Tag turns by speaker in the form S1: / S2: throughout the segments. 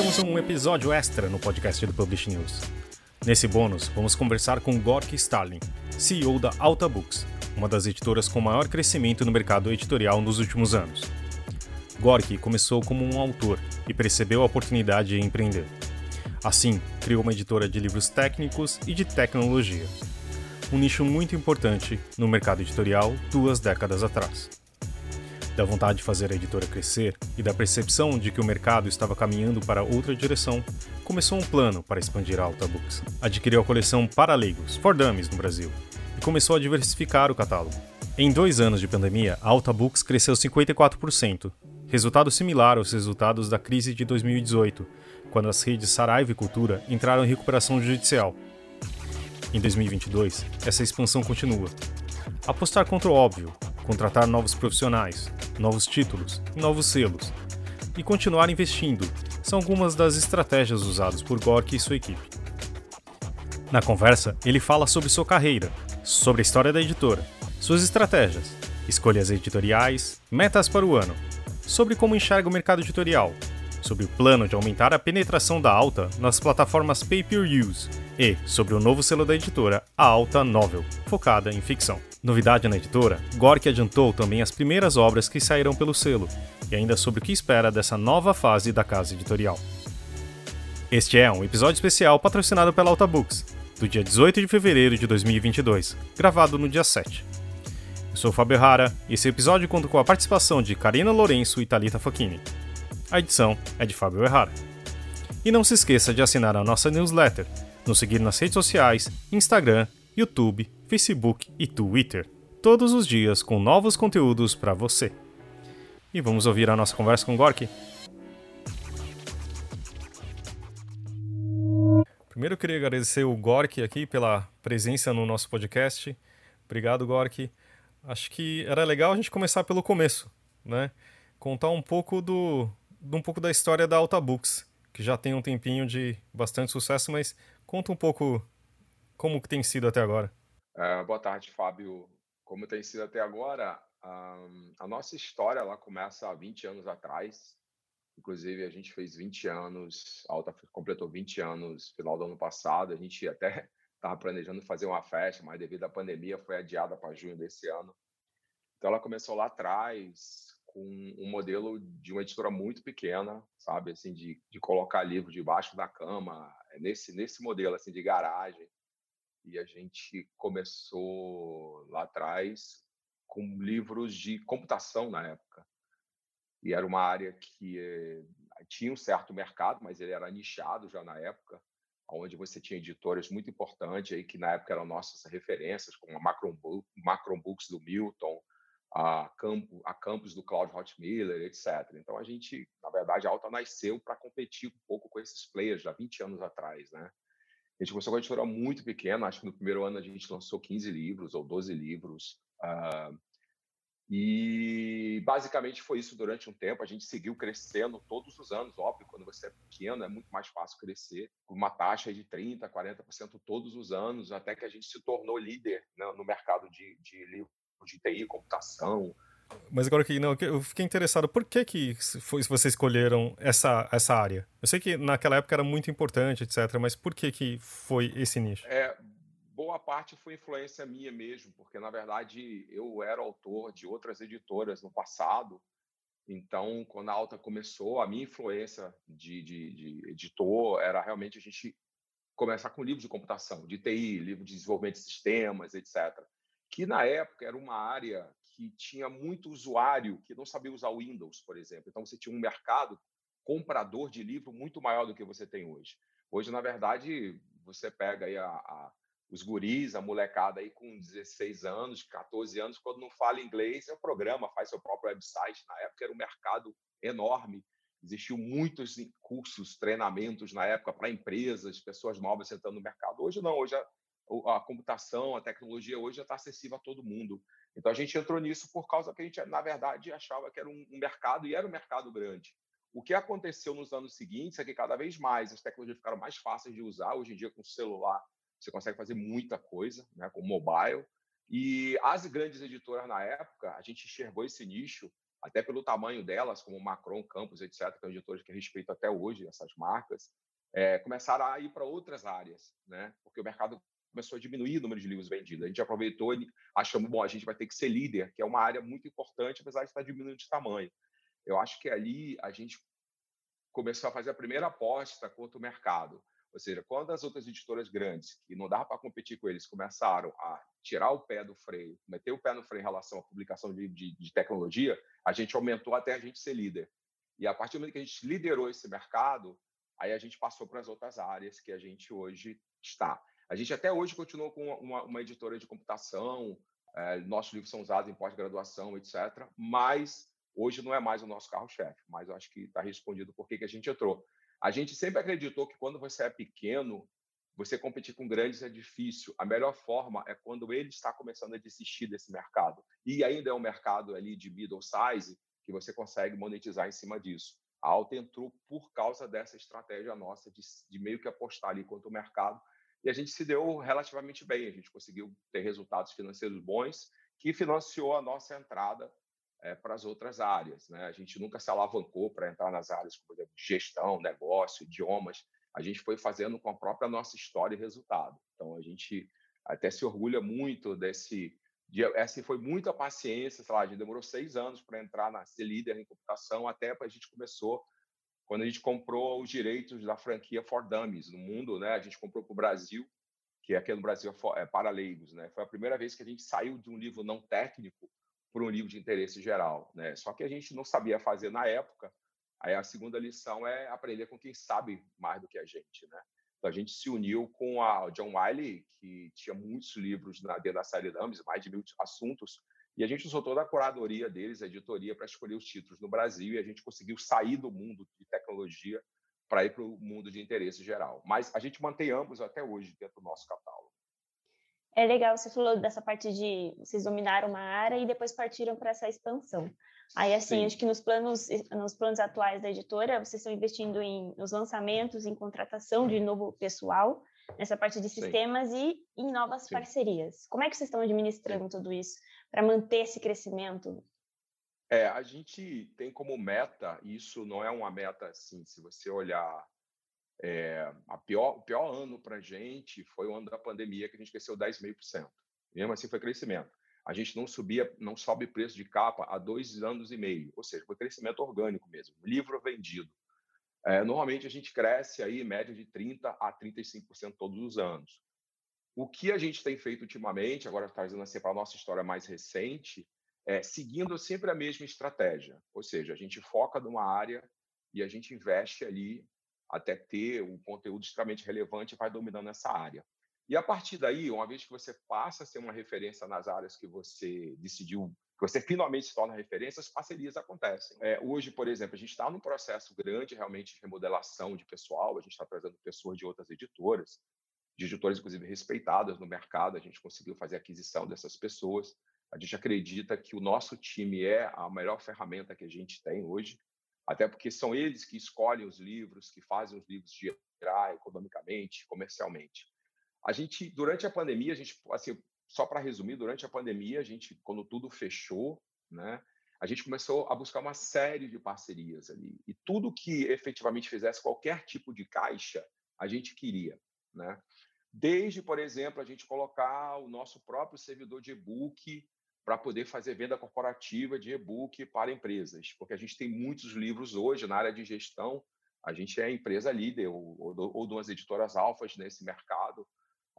S1: temos um episódio extra no podcast do Publish News. Nesse bônus, vamos conversar com Gorky Stalin, CEO da Alta Books, uma das editoras com maior crescimento no mercado editorial nos últimos anos. Gorky começou como um autor e percebeu a oportunidade de empreender. Assim, criou uma editora de livros técnicos e de tecnologia, um nicho muito importante no mercado editorial duas décadas atrás. Da vontade de fazer a editora crescer e da percepção de que o mercado estava caminhando para outra direção, começou um plano para expandir a Alta Books. Adquiriu a coleção Para Leigos, For Dummies, no Brasil, e começou a diversificar o catálogo. Em dois anos de pandemia, a Alta Books cresceu 54%, resultado similar aos resultados da crise de 2018, quando as redes Saraiva e Cultura entraram em recuperação judicial. Em 2022, essa expansão continua. Apostar contra o óbvio, contratar novos profissionais, novos títulos e novos selos, e continuar investindo são algumas das estratégias usadas por Gork e sua equipe. Na conversa, ele fala sobre sua carreira, sobre a história da editora, suas estratégias, escolhas editoriais, metas para o ano, sobre como enxerga o mercado editorial, sobre o plano de aumentar a penetração da Alta nas plataformas pay-per-use e sobre o novo selo da editora, a Alta Novel, focada em ficção. Novidade na editora, Gork adiantou também as primeiras obras que sairão pelo selo e ainda sobre o que espera dessa nova fase da casa editorial. Este é um episódio especial patrocinado pela Alta Books, do dia 18 de fevereiro de 2022, gravado no dia 7. Eu sou o Fábio Rara e esse episódio conta com a participação de Karina Lourenço e Talita Facchini. A edição é de Fábio Errara. E não se esqueça de assinar a nossa newsletter, nos seguir nas redes sociais, Instagram, YouTube, Facebook e Twitter, todos os dias com novos conteúdos para você. E vamos ouvir a nossa conversa com Gork. Primeiro eu queria agradecer o Gork aqui pela presença no nosso podcast. Obrigado, Gork. Acho que era legal a gente começar pelo começo, né? Contar um pouco do, um pouco da história da Alta Books, que já tem um tempinho de bastante sucesso, mas conta um pouco como que tem sido até agora.
S2: Uh, boa tarde, Fábio. Como tem sido até agora, a nossa história ela começa há 20 anos atrás. Inclusive, a gente fez 20 anos, a Alta completou 20 anos no final do ano passado. A gente até estava planejando fazer uma festa, mas devido à pandemia foi adiada para junho desse ano. Então, ela começou lá atrás com um modelo de uma editora muito pequena, sabe, assim, de, de colocar livro debaixo da cama, nesse, nesse modelo, assim, de garagem. E a gente começou lá atrás com livros de computação na época. E era uma área que eh, tinha um certo mercado, mas ele era nichado já na época onde você tinha editoras muito importantes aí que na época eram nossas referências, como a Macron, Macron Books do Milton, a, Campo, a Campus do Claude Hotmiller, etc. Então a gente, na verdade, a Alta nasceu para competir um pouco com esses players já 20 anos atrás, né? A gente começou com uma editora muito pequena, acho que no primeiro ano a gente lançou 15 livros ou 12 livros. Uh, e basicamente foi isso durante um tempo. A gente seguiu crescendo todos os anos. Óbvio, quando você é pequeno é muito mais fácil crescer, com uma taxa de 30%, 40% todos os anos, até que a gente se tornou líder né, no mercado de, de livros de TI, computação.
S1: Mas agora que não, eu fiquei interessado, por que que foi, vocês escolheram essa, essa área? Eu sei que naquela época era muito importante, etc, mas por que que foi esse nicho?
S2: É, boa parte foi influência minha mesmo, porque na verdade eu era autor de outras editoras no passado. Então, quando a Alta começou, a minha influência de, de, de editor era realmente a gente começar com livro de computação, de TI, livro de desenvolvimento de sistemas, etc. Que na época era uma área que tinha muito usuário que não sabia usar o Windows, por exemplo. Então, você tinha um mercado comprador de livro muito maior do que você tem hoje. Hoje, na verdade, você pega aí a, a os guris, a molecada aí com 16 anos, 14 anos, quando não fala inglês, é o programa, faz seu próprio website. Na época era um mercado enorme, existiam muitos cursos, treinamentos na época para empresas, pessoas novas entrando no mercado. Hoje não, hoje a computação, a tecnologia hoje já está acessível a todo mundo. Então a gente entrou nisso por causa que a gente, na verdade, achava que era um, mercado e era um mercado grande. O que aconteceu nos anos seguintes é que cada vez mais as tecnologias ficaram mais fáceis de usar. Hoje em dia, com o celular, você consegue fazer muita coisa né, com mobile. E as grandes editoras na época, a gente enxergou esse nicho até pelo tamanho delas, como Macron, Campos, etc., que são editores que respeito até hoje essas marcas, é, começaram a ir para outras áreas, né? Porque o mercado começou a diminuir o número de livros vendidos. A gente aproveitou e achamos, bom, a gente vai ter que ser líder, que é uma área muito importante, apesar de estar diminuindo de tamanho. Eu acho que ali a gente começou a fazer a primeira aposta contra o mercado. Ou seja, quando as outras editoras grandes, que não dava para competir com eles, começaram a tirar o pé do freio, meter o pé no freio em relação à publicação de, de, de tecnologia, a gente aumentou até a gente ser líder. E a partir do momento que a gente liderou esse mercado, aí a gente passou para as outras áreas que a gente hoje está. A gente até hoje continua com uma, uma editora de computação, é, nossos livros são usados em pós-graduação, etc. Mas hoje não é mais o nosso carro-chefe. Mas eu acho que está respondido por que, que a gente entrou. A gente sempre acreditou que quando você é pequeno, você competir com grandes é difícil. A melhor forma é quando ele está começando a desistir desse mercado. E ainda é um mercado ali de middle size que você consegue monetizar em cima disso. A Alta entrou por causa dessa estratégia nossa de, de meio que apostar ali contra o mercado. E a gente se deu relativamente bem. A gente conseguiu ter resultados financeiros bons que financiou a nossa entrada é, para as outras áreas. Né? A gente nunca se alavancou para entrar nas áreas como exemplo, gestão, negócio, idiomas. A gente foi fazendo com a própria nossa história e resultado. Então, a gente até se orgulha muito desse. De, essa foi muita paciência, sei lá, a gente demorou seis anos para entrar na ser líder em computação, até a gente começou quando a gente comprou os direitos da franquia For Dummies no mundo, né? A gente comprou para o Brasil, que aqui no Brasil é, é para leigos, né? Foi a primeira vez que a gente saiu de um livro não técnico por um livro de interesse geral, né? Só que a gente não sabia fazer na época. Aí a segunda lição é aprender com quem sabe mais do que a gente, né? Então a gente se uniu com a John Wiley, que tinha muitos livros na dentro da série Dummies, mais de mil assuntos, e a gente usou toda a curadoria deles, a editoria, para escolher os títulos no Brasil, e a gente conseguiu sair do mundo de tecnologia para ir para o mundo de interesse geral. Mas a gente mantém ambos até hoje dentro do nosso catálogo.
S3: É legal, você falou dessa parte de vocês dominaram uma área e depois partiram para essa expansão. Aí, assim, Sim. acho que nos planos, nos planos atuais da editora, vocês estão investindo em, nos lançamentos, em contratação de novo pessoal, nessa parte de sistemas Sim. e em novas Sim. parcerias. Como é que vocês estão administrando tudo isso para manter esse crescimento?
S2: É, a gente tem como meta, isso não é uma meta assim, se você olhar é, a pior, o pior ano para a gente foi o ano da pandemia, que a gente cresceu 10,5%. Mesmo assim, foi crescimento. A gente não subia, não sobe preço de capa há dois anos e meio, ou seja, foi crescimento orgânico mesmo. Livro vendido. É, normalmente a gente cresce aí média de 30% a 35% todos os anos. O que a gente tem feito ultimamente, agora trazendo assim para a nossa história mais recente, é seguindo sempre a mesma estratégia. Ou seja, a gente foca numa área e a gente investe ali até ter um conteúdo extremamente relevante e vai dominando essa área. E a partir daí, uma vez que você passa a ser uma referência nas áreas que você decidiu, que você finalmente se torna referência, as parcerias acontecem. É, hoje, por exemplo, a gente está num processo grande realmente de remodelação de pessoal, a gente está trazendo pessoas de outras editoras, de editoras, inclusive, respeitadas no mercado, a gente conseguiu fazer aquisição dessas pessoas. A gente acredita que o nosso time é a melhor ferramenta que a gente tem hoje até porque são eles que escolhem os livros, que fazem os livros girar economicamente, comercialmente. A gente, durante a pandemia, a gente, assim, só para resumir, durante a pandemia, a gente, quando tudo fechou, né, a gente começou a buscar uma série de parcerias ali. E tudo que efetivamente fizesse qualquer tipo de caixa, a gente queria, né? Desde, por exemplo, a gente colocar o nosso próprio servidor de e-book para poder fazer venda corporativa de e-book para empresas, porque a gente tem muitos livros hoje na área de gestão. A gente é empresa líder ou, ou, ou de umas editoras alfas nesse mercado,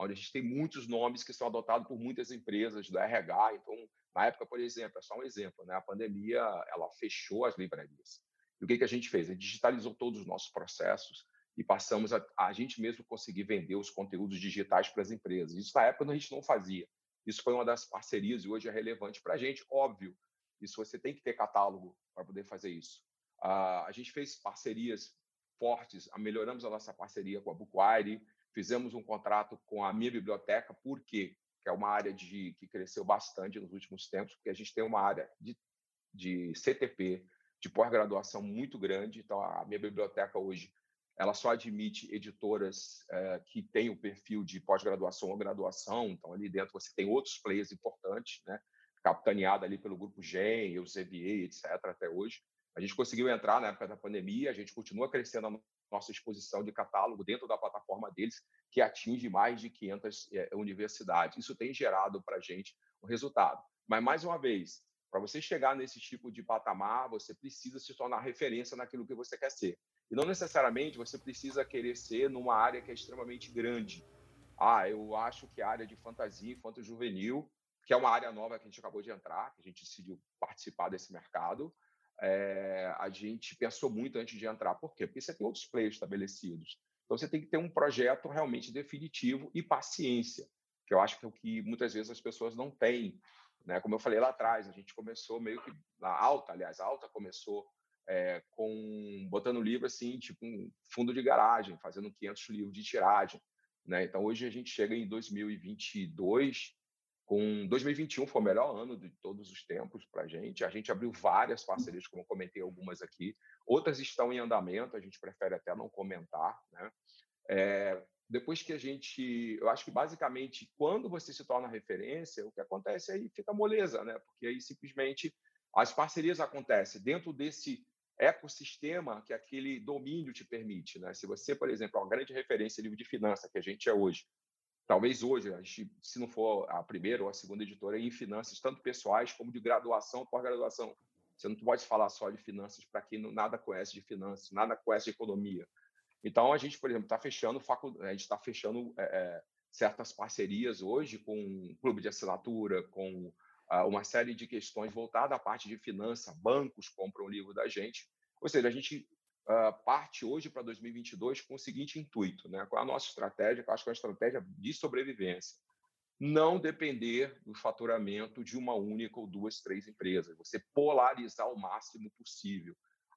S2: onde a gente tem muitos nomes que são adotados por muitas empresas do RH. Então, na época, por exemplo, é só um exemplo, né? A pandemia ela fechou as livrarias. E o que, que a gente fez? A gente digitalizou todos os nossos processos e passamos a, a gente mesmo conseguir vender os conteúdos digitais para as empresas. Isso na época a gente não fazia. Isso foi uma das parcerias e hoje é relevante para a gente, óbvio. Isso você tem que ter catálogo para poder fazer isso. Uh, a gente fez parcerias fortes, melhoramos a nossa parceria com a Bookwire, fizemos um contrato com a minha biblioteca, por quê? Que é uma área de, que cresceu bastante nos últimos tempos, porque a gente tem uma área de, de CTP, de pós-graduação muito grande. Então, a minha biblioteca hoje ela só admite editoras é, que têm o perfil de pós-graduação ou graduação, então ali dentro você tem outros players importantes, né? capitaneada ali pelo grupo GEM, ZBA, etc., até hoje. A gente conseguiu entrar na época da pandemia, a gente continua crescendo a nossa exposição de catálogo dentro da plataforma deles, que atinge mais de 500 é, eh, universidades. Isso tem gerado para a gente um resultado. Mas, mais uma vez, para você chegar nesse tipo de patamar, você precisa se tornar referência naquilo que você quer ser. E não necessariamente você precisa querer ser numa área que é extremamente grande. Ah, eu acho que a área de fantasia, infanto juvenil, que é uma área nova que a gente acabou de entrar, que a gente decidiu participar desse mercado, é, a gente pensou muito antes de entrar. Por quê? Porque você tem outros players estabelecidos. Então, você tem que ter um projeto realmente definitivo e paciência, que eu acho que é o que muitas vezes as pessoas não têm. Né? Como eu falei lá atrás, a gente começou meio que na alta, aliás, a alta começou é, com botando livro assim, tipo um fundo de garagem, fazendo 500 livros de tiragem. Né? Então, hoje a gente chega em 2022 com 2021 foi o melhor ano de todos os tempos para a gente. A gente abriu várias parcerias, como comentei algumas aqui. Outras estão em andamento, a gente prefere até não comentar. Né? É, depois que a gente, eu acho que basicamente quando você se torna referência, o que acontece aí fica moleza, né? Porque aí simplesmente as parcerias acontecem dentro desse ecossistema que aquele domínio te permite, né? Se você, por exemplo, é uma grande referência em livro de finanças que a gente é hoje, talvez hoje, a gente, se não for a primeira ou a segunda editora em finanças, tanto pessoais como de graduação, pós-graduação. Você não pode falar só de finanças para quem nada conhece de finanças, nada conhece de economia. Então, a gente, por exemplo, está fechando, a gente está fechando é, certas parcerias hoje com um clube de assinatura, com ah, uma série de questões voltadas à parte de finança, bancos compram o livro da gente. Ou seja, a gente uh, parte hoje para 2022 com o seguinte intuito, né? Qual é a nossa estratégia? Eu acho que é uma estratégia de sobrevivência. Não depender do faturamento de uma única ou duas, três empresas. Você polarizar o máximo possível.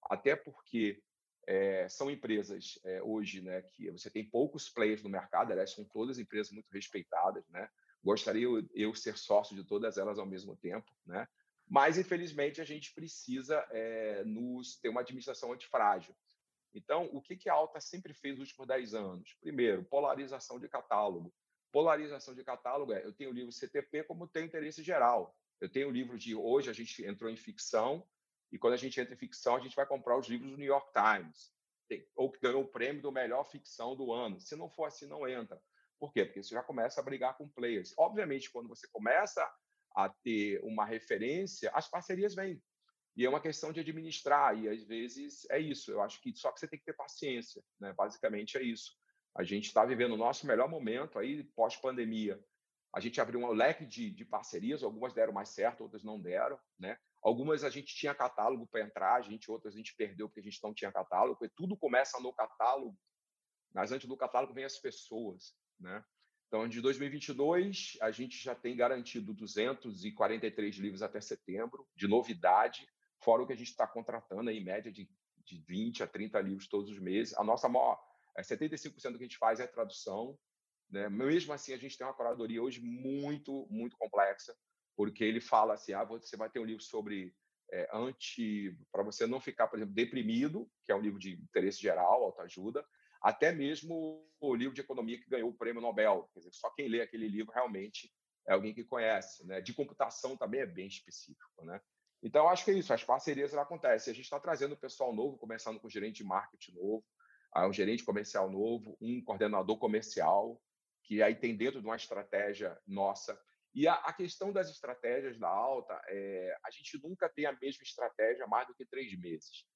S2: Até porque é, são empresas é, hoje né, que você tem poucos players no mercado, aliás, são todas empresas muito respeitadas. Né? Gostaria eu, eu, ser sócio de todas elas ao mesmo tempo, né? Mas infelizmente a gente precisa é, nos ter uma administração antifrágil. Então, o que, que a Alta sempre fez nos últimos 10 anos? Primeiro, polarização de catálogo. Polarização de catálogo é, eu tenho o livro CTP como tenho interesse geral. Eu tenho o livro de hoje, a gente entrou em ficção, e quando a gente entra em ficção, a gente vai comprar os livros do New York Times, ou que ganhou o prêmio do melhor ficção do ano. Se não for assim, não entra. Por quê? Porque você já começa a brigar com players. Obviamente, quando você começa a ter uma referência, as parcerias vêm. E é uma questão de administrar, e às vezes é isso. Eu acho que só que você tem que ter paciência, né? Basicamente é isso. A gente está vivendo o nosso melhor momento aí, pós-pandemia. A gente abriu um leque de, de parcerias, algumas deram mais certo, outras não deram, né? Algumas a gente tinha catálogo para entrar, a gente outras a gente perdeu porque a gente não tinha catálogo, tudo começa no catálogo, mas antes do catálogo vem as pessoas, né? Então, de 2022, a gente já tem garantido 243 livros até setembro, de novidade, fora o que a gente está contratando, em média de, de 20 a 30 livros todos os meses. A nossa maior, é 75% do que a gente faz é tradução. Né? Mesmo assim, a gente tem uma curadoria hoje muito, muito complexa porque ele fala assim: ah, você vai ter um livro sobre é, anti. para você não ficar, por exemplo, deprimido, que é um livro de interesse geral, autoajuda, até mesmo o livro de economia que ganhou o prêmio Nobel. Quer dizer, só quem lê aquele livro realmente é alguém que conhece. Né? De computação também é bem específico. Né? Então, acho que é isso, as parcerias acontecem. A gente está trazendo pessoal novo, começando com gerente de marketing novo, um gerente comercial novo, um coordenador comercial, que aí tem dentro de uma estratégia nossa e a, a, questão das estratégias da alta, é, a gente nunca tem a mesma estratégia mais do que três meses.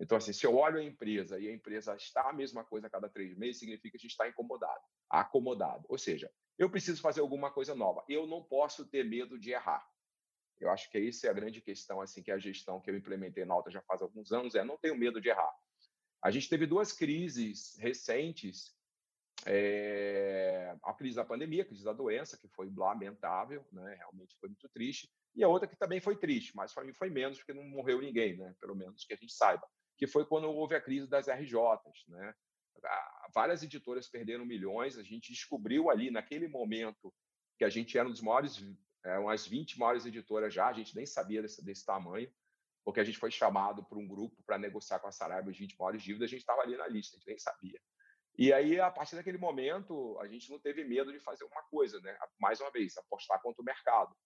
S2: Então, assim, se eu olho a empresa e a empresa está a mesma coisa a cada três meses, significa que está incomodado, acomodado. Ou seja, eu preciso fazer alguma coisa nova. Eu não posso ter medo de errar. Eu acho que essa é a grande questão, assim, que a gestão que eu implementei na alta já faz alguns anos é não tenho medo de errar. A gente teve duas crises recentes é, a crise da pandemia, a crise da doença, que foi lamentável, né? realmente foi muito triste, e a outra que também foi triste, mas mim foi menos, porque não morreu ninguém, né? pelo menos que a gente saiba, que foi quando houve a crise das RJs. Né? Várias editoras perderam milhões, a gente descobriu ali, naquele momento, que a gente era um dos maiores, é, umas 20 maiores editoras já, a gente nem sabia desse, desse tamanho, porque a gente foi chamado por um grupo para negociar com a Saraiva as 20 maiores dívidas, a gente estava ali na lista, a gente nem sabia. E aí, a partir daquele momento, a gente não teve medo de fazer uma coisa, né? Mais uma vez, apostar contra o mercado.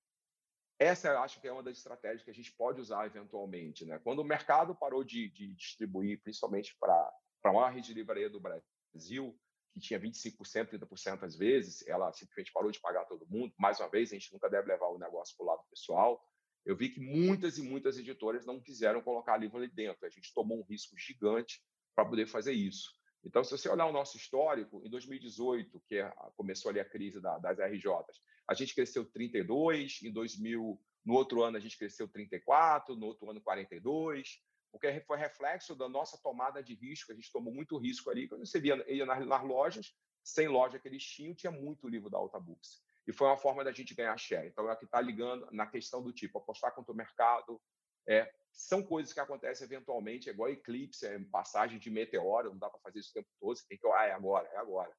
S2: Essa eu acho que é uma das estratégias que a gente pode usar eventualmente. Né? Quando o mercado parou de, de distribuir, principalmente para a maior rede de livraria do Brasil, que tinha 25%, 30% às vezes, ela simplesmente parou de pagar todo mundo. Mais uma vez, a gente nunca deve levar o negócio para o lado pessoal. Eu vi que muitas e muitas editoras não quiseram colocar livro ali dentro. A gente tomou um risco gigante para poder fazer isso. Então, se você olhar o nosso histórico, em 2018, que é, começou ali a crise da, das RJs, a gente cresceu 32, em 2000, no outro ano a gente cresceu 34, no outro ano 42, porque foi reflexo da nossa tomada de risco, a gente tomou muito risco ali, quando você via, ia nas, nas lojas, sem loja que eles tinham, tinha muito livro da Alta Books. E foi uma forma da gente ganhar share. Então, é o que está ligando na questão do tipo, apostar contra o mercado, é, são coisas que acontecem eventualmente, é igual eclipse, é passagem de meteoro, não dá para fazer isso o tempo todo, você tem que, ah, é agora, é agora.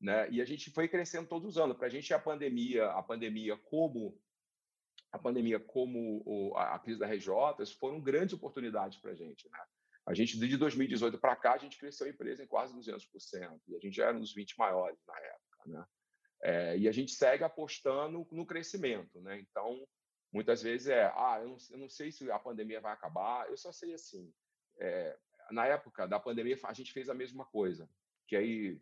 S2: Né? E a gente foi crescendo todos os anos. Para a gente, a pandemia, a pandemia como a pandemia como a, crise da RJ foram grandes oportunidades para a gente. Né? A gente, de 2018 para cá, a gente cresceu a empresa em quase 200%, e a gente já era um dos 20 maiores na época. Né? É, e a gente segue apostando no crescimento. Né? Então, muitas vezes é, ah, eu não, eu não, sei se a pandemia vai acabar, eu só sei assim. É, na época da pandemia, a gente fez a mesma coisa, que aí,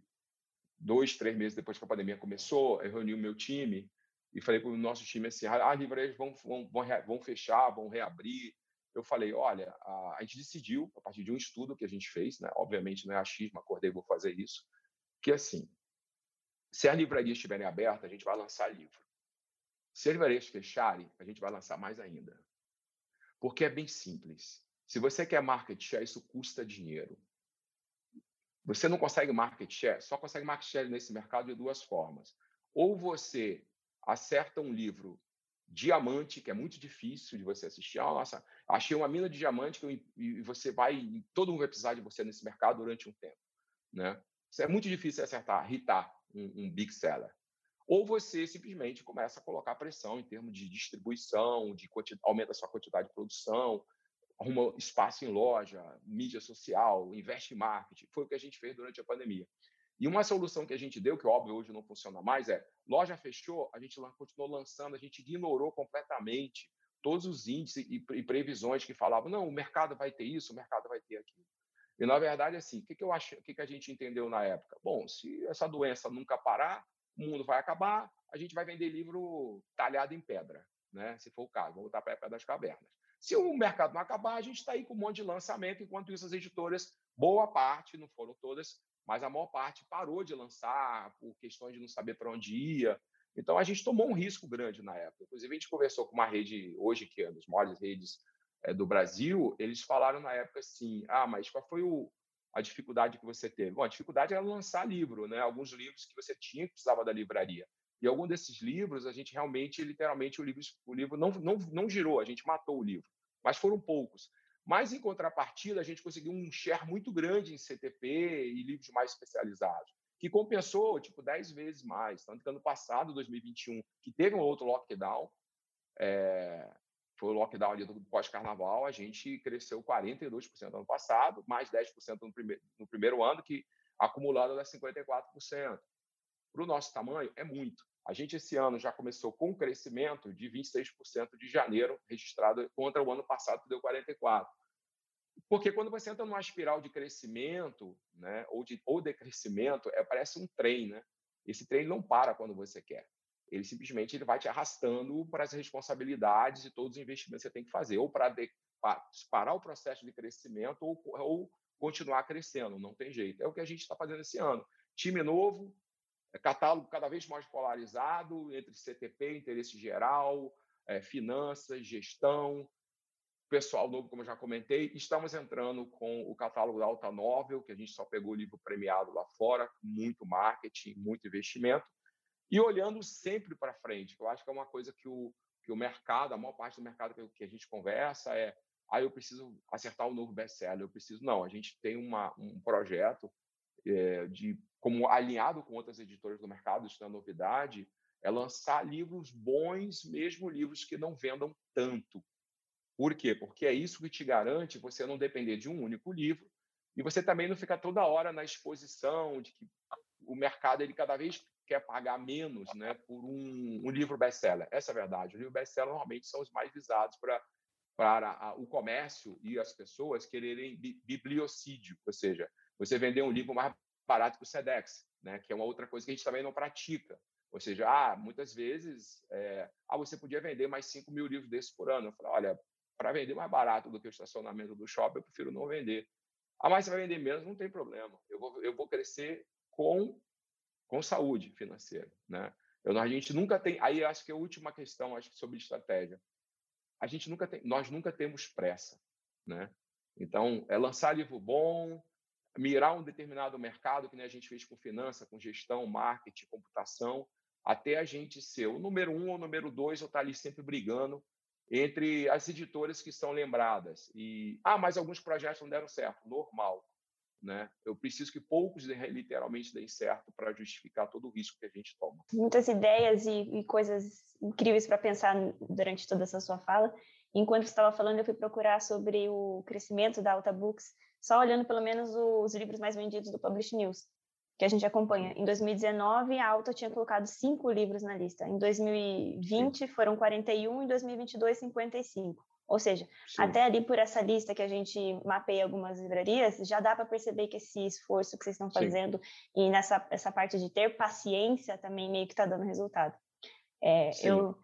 S2: dois, três meses depois que a pandemia começou, eu reuni o meu time e falei para o nosso time assim, ah, as livrarias vão, vão, vão, fechar, vão reabrir. Eu falei, olha, a, a, gente decidiu, a partir de um estudo que a gente fez, né, obviamente não é achismo, acordei, vou fazer isso, que assim, se as livrarias estiverem abertas, a gente vai lançar livro. Se as livrarias fecharem, a gente vai lançar mais ainda. Porque é bem simples. Se você quer market share, isso custa dinheiro. Você não consegue market share, só consegue market share nesse mercado de duas formas. Ou você acerta um livro diamante, que é muito difícil de você assistir. Ah, nossa, achei uma mina de diamante que e você vai, todo mundo vai precisar de você nesse mercado durante um tempo, né? Isso é muito difícil acertar, hitar um, um big seller. Ou você simplesmente começa a colocar pressão em termos de distribuição, de aumenta a sua quantidade de produção, arruma espaço em loja, mídia social, investe em marketing. Foi o que a gente fez durante a pandemia. E uma solução que a gente deu, que óbvio hoje não funciona mais, é loja fechou, a gente continuou lançando, a gente ignorou completamente todos os índices e, previsões que falavam, não, o mercado vai ter isso, o mercado vai ter aquilo. E, na verdade, assim, o que, que eu acho, o que, que a gente entendeu na época? Bom, se essa doença nunca parar, o mundo vai acabar, a gente vai vender livro talhado em pedra, né? se for o caso, vamos voltar para a época das cavernas. Se o mercado não acabar, a gente está aí com um monte de lançamento, enquanto isso as editoras, boa parte, não foram todas, mas a maior parte parou de lançar por questões de não saber para onde ia. Então a gente tomou um risco grande na época. Inclusive, a gente conversou com uma rede, hoje, que é uma das maiores redes é, do Brasil, eles falaram na época assim: ah, mas qual foi o, a dificuldade que você teve? Bom, a dificuldade era lançar livro, né? alguns livros que você tinha que precisava da livraria. E algum desses livros, a gente realmente, literalmente, o livro, o livro não, não, não girou, a gente matou o livro. Mas foram poucos. Mas, em contrapartida, a gente conseguiu um share muito grande em CTP e livros mais especializados, que compensou, tipo, 10 vezes mais. Tanto que ano passado, 2021, que teve um outro lockdown, é, foi o lockdown ali do pós-carnaval, a gente cresceu 42% no ano passado, mais 10% no primeiro, no primeiro ano, que acumulado dá 54%. Para o nosso tamanho, é muito. A gente, esse ano, já começou com um crescimento de 26% de janeiro registrado contra o ano passado, que deu 44%. Porque quando você entra numa espiral de crescimento né, ou, de, ou decrescimento, é, parece um trem. Né? Esse trem não para quando você quer. Ele simplesmente ele vai te arrastando para as responsabilidades e todos os investimentos que você tem que fazer, ou para parar o processo de crescimento ou, ou continuar crescendo. Não tem jeito. É o que a gente está fazendo esse ano. Time novo, catálogo cada vez mais polarizado entre CTP, interesse geral, é, finanças, gestão, pessoal novo, como eu já comentei. Estamos entrando com o catálogo da Alta Novel, que a gente só pegou o livro premiado lá fora, muito marketing, muito investimento, e olhando sempre para frente, eu acho que é uma coisa que o, que o mercado, a maior parte do mercado que, a gente conversa é ah, eu preciso acertar o novo best-seller, eu preciso... Não, a gente tem uma, um projeto é, de como alinhado com outras editoras do mercado, isso não é novidade, é lançar livros bons, mesmo livros que não vendam tanto. Por quê? Porque é isso que te garante você não depender de um único livro e você também não ficar toda hora na exposição de que o mercado ele cada vez quer pagar menos né, por um, um livro best-seller. Essa é a verdade. Os livros best-seller normalmente são os mais visados para para o comércio e as pessoas quererem bibliocídio, ou seja, você vender um livro mais barato que o SEDEX, né, que é uma outra coisa que a gente também não pratica. Ou seja, ah, muitas vezes, é, ah, você podia vender mais 5 mil livros desses por ano. Eu falei, olha, para vender mais barato do que o estacionamento do shopping, eu prefiro não vender. Ah, mas você vai vender menos, não tem problema. Eu vou, eu vou crescer com, com saúde financeira, né? Eu, a gente nunca tem. Aí acho que a última questão, acho que sobre estratégia a gente nunca tem, nós nunca temos pressa, né? Então, é lançar livro bom, mirar um determinado mercado, que nem a gente fez com finança, com gestão, marketing, computação, até a gente ser o número um ou o número dois, ou estar tá ali sempre brigando entre as editoras que são lembradas. E, ah, mas alguns projetos não deram certo. Normal. Né? Eu preciso que poucos literalmente deem certo para justificar todo o risco que a gente toma.
S3: Muitas ideias e, e coisas incríveis para pensar durante toda essa sua fala. Enquanto você estava falando, eu fui procurar sobre o crescimento da Alta Books, só olhando pelo menos os livros mais vendidos do Publish News, que a gente acompanha. Em 2019, a Alta tinha colocado cinco livros na lista. Em 2020, foram 41. Em 2022, 55. Ou seja, Sim. até ali por essa lista que a gente mapeia algumas livrarias, já dá para perceber que esse esforço que vocês estão fazendo Sim. e nessa essa parte de ter paciência também meio que está dando resultado. É, eu,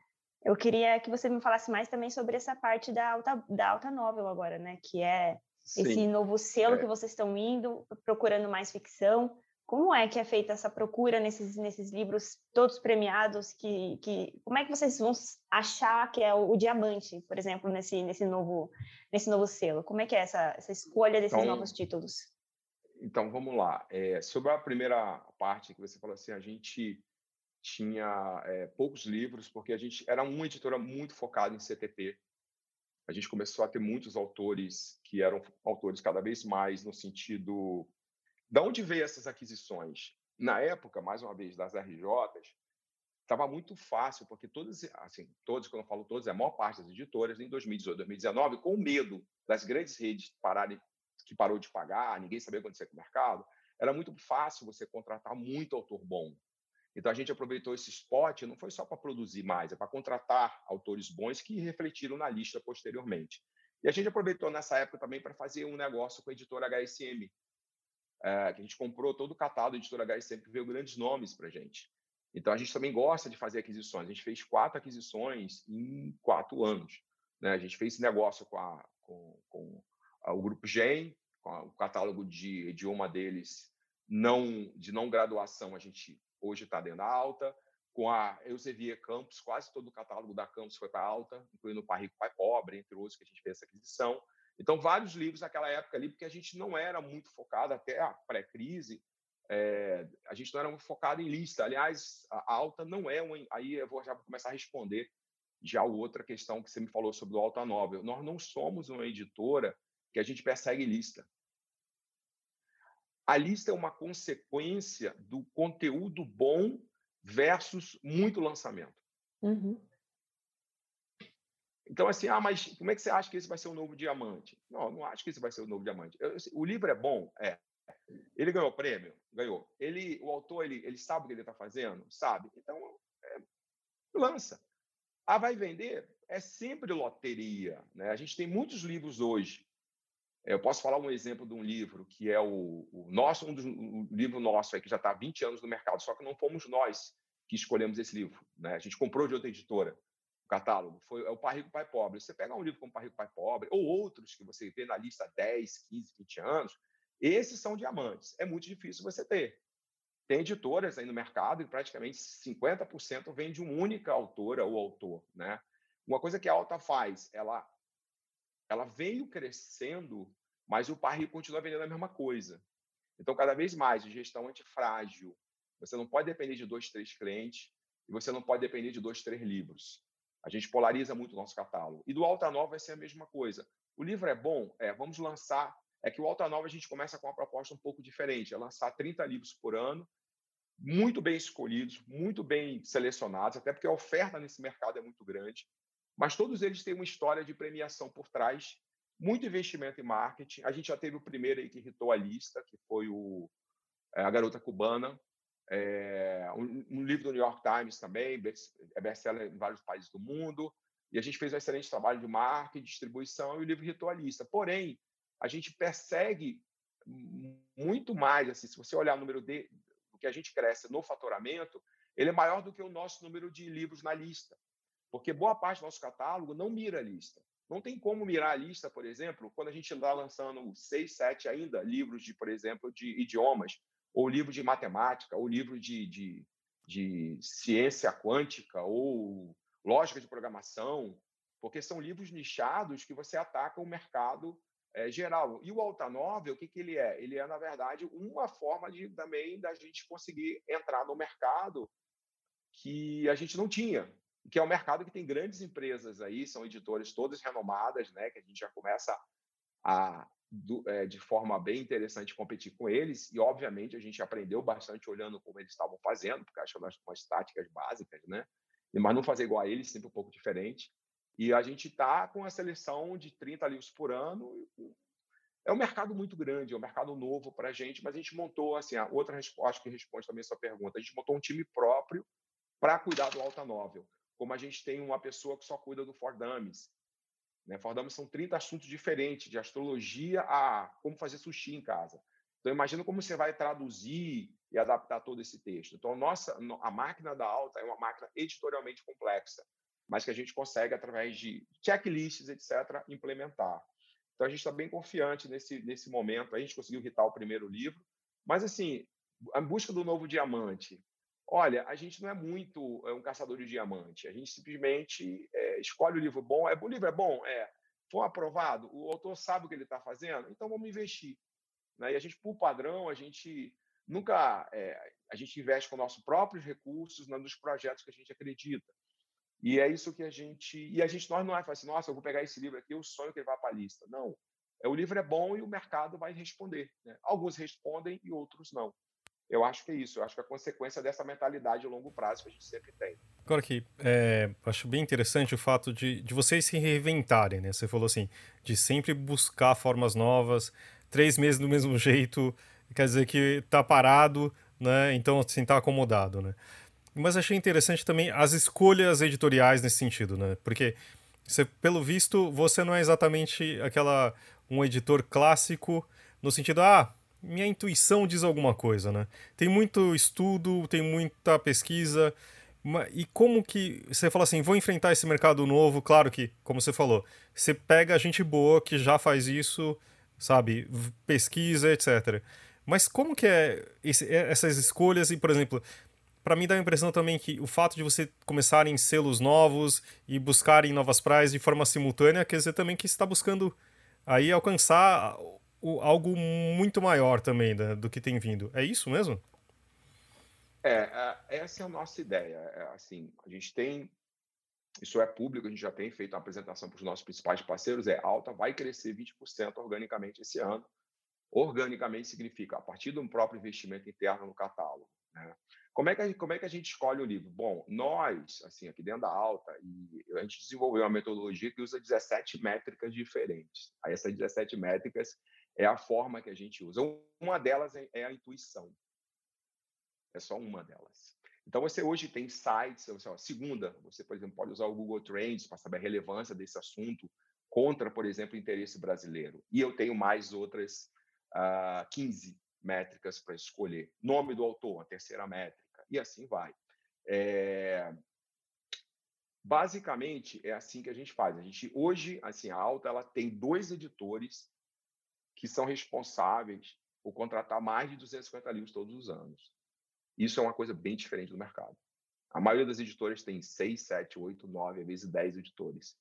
S3: eu queria que você me falasse mais também sobre essa parte da alta, da alta novel agora, né? Que é Sim. esse novo selo é. que vocês estão indo, procurando mais ficção. Como é que é feita essa procura nesses, nesses livros todos premiados? Que, que, como é que vocês vão achar que é o, o diamante, por exemplo, nesse, nesse, novo, nesse novo selo? Como é que é essa, essa escolha desses então, novos títulos?
S2: Então, vamos lá. É, sobre a primeira parte que você falou assim, a gente tinha é, poucos livros, porque a gente era uma editora muito focada em CTP. A gente começou a ter muitos autores que eram autores cada vez mais no sentido da onde veio essas aquisições? Na época, mais uma vez, das RJs, estava muito fácil, porque todas, assim, todos, quando eu falo todos, é a maior parte das editoras, em 2018, 2019, com medo das grandes redes pararem, que parou de pagar, ninguém sabia o que acontecia com o mercado, era muito fácil você contratar muito autor bom. Então a gente aproveitou esse spot, não foi só para produzir mais, é para contratar autores bons que refletiram na lista posteriormente. E a gente aproveitou nessa época também para fazer um negócio com a editora HSM, é, que a gente comprou todo o catálogo da editora HSM, que veio grandes nomes para a gente. Então a gente também gosta de fazer aquisições. A gente fez quatro aquisições em quatro anos. Né? A gente fez esse negócio com, a, com, com a, o grupo GEM, com a, o catálogo de idioma deles não de não graduação, a gente hoje está dentro da alta. Com a Elsevier Campus, quase todo o catálogo da Campus foi para alta, incluindo o Pai Rico, Pai Pobre, entre outros que a gente fez essa aquisição. Então, vários livros naquela época ali, porque a gente não era muito focado, até a pré-crise, é, a gente não era muito focado em lista. Aliás, a alta não é um. Aí eu vou já começar a responder já outra questão que você me falou sobre o Alta Novel. Nós não somos uma editora que a gente persegue lista. A lista é uma consequência do conteúdo bom versus muito lançamento.
S3: Uhum.
S2: Então, assim, ah, mas como é que você acha que esse vai ser o novo diamante? Não, não acho que esse vai ser o novo diamante. Eu, o livro é bom? É. Ele ganhou o prêmio? Ganhou. Ele, o autor, ele, ele sabe o que ele está fazendo? Sabe. Então, é, lança. Ah, vai vender? É sempre loteria. Né? A gente tem muitos livros hoje eu posso falar um exemplo de um livro que é o, o nosso, um, dos, um livro nosso aí, que já está há 20 anos no mercado, só que não fomos nós que escolhemos esse livro. Né? A gente comprou de outra editora o catálogo. Foi, é o Pai Rico, Pai Pobre. Você pegar um livro como Pai Rico, Pai Pobre, ou outros que você vê na lista há 10, 15, 20 anos, esses são diamantes. É muito difícil você ter. Tem editoras aí no mercado e praticamente 50% vem de uma única autora ou autor. Né? Uma coisa que a Alta faz, ela ela veio crescendo, mas o Parry continua vendendo a mesma coisa. Então, cada vez mais, gestão antifrágil. Você não pode depender de dois, três clientes e você não pode depender de dois, três livros. A gente polariza muito o nosso catálogo. E do Alta Nova vai ser a mesma coisa. O livro é bom? É, vamos lançar. É que o Alta Nova a gente começa com uma proposta um pouco diferente: é lançar 30 livros por ano, muito bem escolhidos, muito bem selecionados, até porque a oferta nesse mercado é muito grande mas todos eles têm uma história de premiação por trás, muito investimento em marketing. A gente já teve o primeiro aí que irritou a lista, que foi o, é, a Garota Cubana, é, um, um, livro do New York Times também, é best-seller em vários países do mundo, e a gente fez um excelente trabalho de marketing, distribuição e o livro ritualista. Porém, a gente persegue muito mais, assim, se você olhar o número de, do que a gente cresce no faturamento, ele é maior do que o nosso número de livros na lista, porque boa parte do nosso catálogo não mira a lista. Não tem como mirar a lista, por exemplo, quando a gente está lançando seis, sete ainda livros de, por exemplo, de idiomas, ou livro de matemática, ou livro de, de, de ciência quântica, ou lógica de programação, porque são livros nichados que você ataca o mercado é, geral. E o Altanóvel, o que, que ele é? Ele é, na verdade, uma forma de também da gente conseguir entrar no mercado que a gente não tinha, que é um mercado que tem grandes empresas aí, são editoras todas renomadas, né, que a gente já começa a, do, é, de forma bem interessante, competir com eles. E, obviamente, a gente aprendeu bastante olhando como eles estavam fazendo, porque acho que umas, umas táticas básicas, né? Mas não fazer igual a eles, sempre um pouco diferente. E a gente está com a seleção de 30 livros por ano. É um mercado muito grande, é um mercado novo para a gente, mas a gente montou, assim, a outra resposta que responde também a sua pergunta, a gente montou um time próprio para cuidar do Alta Novel como a gente tem uma pessoa que só cuida do For Dummies. Né? São 30 assuntos diferentes, de astrologia a como fazer sushi em casa. Então, imagina como você vai traduzir e adaptar todo esse texto. Então, a, nossa, a máquina da alta é uma máquina editorialmente complexa, mas que a gente consegue, através de checklists, etc., implementar. Então, a gente está bem confiante nesse, nesse momento. A gente conseguiu irritar o primeiro livro, mas, assim, a busca do novo diamante, Olha, a gente não é muito é um caçador de diamante. A gente simplesmente é, escolhe o livro bom. É, o livro é bom? É. Foi aprovado? O autor sabe o que ele está fazendo? Então vamos investir. Né? E a gente, por padrão, a gente nunca é, a gente investe com nossos próprios recursos né, nos projetos que a gente acredita. E é isso que a gente e a gente nós não é assim, nossa, eu vou pegar esse livro aqui, eu sonho que ele vá para a lista. Não, é o livro é bom e o mercado vai responder. Né? Alguns respondem e outros não. Eu acho que é isso. Eu acho que é a consequência dessa mentalidade a longo prazo que a gente sempre tem.
S1: Agora aqui, é, acho bem interessante o fato de, de vocês se reinventarem, né? Você falou assim, de sempre buscar formas novas, três meses do mesmo jeito, quer dizer que tá parado, né? Então, assim, tá acomodado, né? Mas achei interessante também as escolhas editoriais nesse sentido, né? Porque, você, pelo visto, você não é exatamente aquela um editor clássico no sentido, ah, minha intuição diz alguma coisa, né? Tem muito estudo, tem muita pesquisa. E como que você fala assim, vou enfrentar esse mercado novo? Claro que, como você falou, você pega gente boa que já faz isso, sabe, pesquisa, etc. Mas como que é esse, é, essas escolhas e, por exemplo, para mim dá a impressão também que o fato de você começarem selos novos e buscarem novas praias de forma simultânea, quer dizer também que está buscando aí alcançar algo muito maior também da, do que tem vindo. É isso mesmo?
S2: É, essa é a nossa ideia. É, assim, a gente tem, isso é público, a gente já tem feito uma apresentação para os nossos principais parceiros, é alta, vai crescer 20% organicamente esse ano. Organicamente significa a partir de um próprio investimento interno no catálogo. Né? Como é, que a, como é que a gente escolhe o livro? Bom, nós, assim, aqui dentro da Alta, e a gente desenvolveu uma metodologia que usa 17 métricas diferentes. Aí essas 17 métricas é a forma que a gente usa. Uma delas é, é a intuição. É só uma delas. Então, você hoje tem sites, você, ó, segunda, você, por exemplo, pode usar o Google Trends para saber a relevância desse assunto contra, por exemplo, o interesse brasileiro. E eu tenho mais outras uh, ah, 15 métricas para escolher. Nome do autor, a terceira métrica, e assim vai. É... Basicamente, é assim que a gente faz. A gente, hoje, assim, a Alta ela tem dois editores que são responsáveis por contratar mais de 250 livros todos os anos. Isso é uma coisa bem diferente do mercado. A maioria das editoras tem 6, 7, 8, 9, às vezes 10 editores.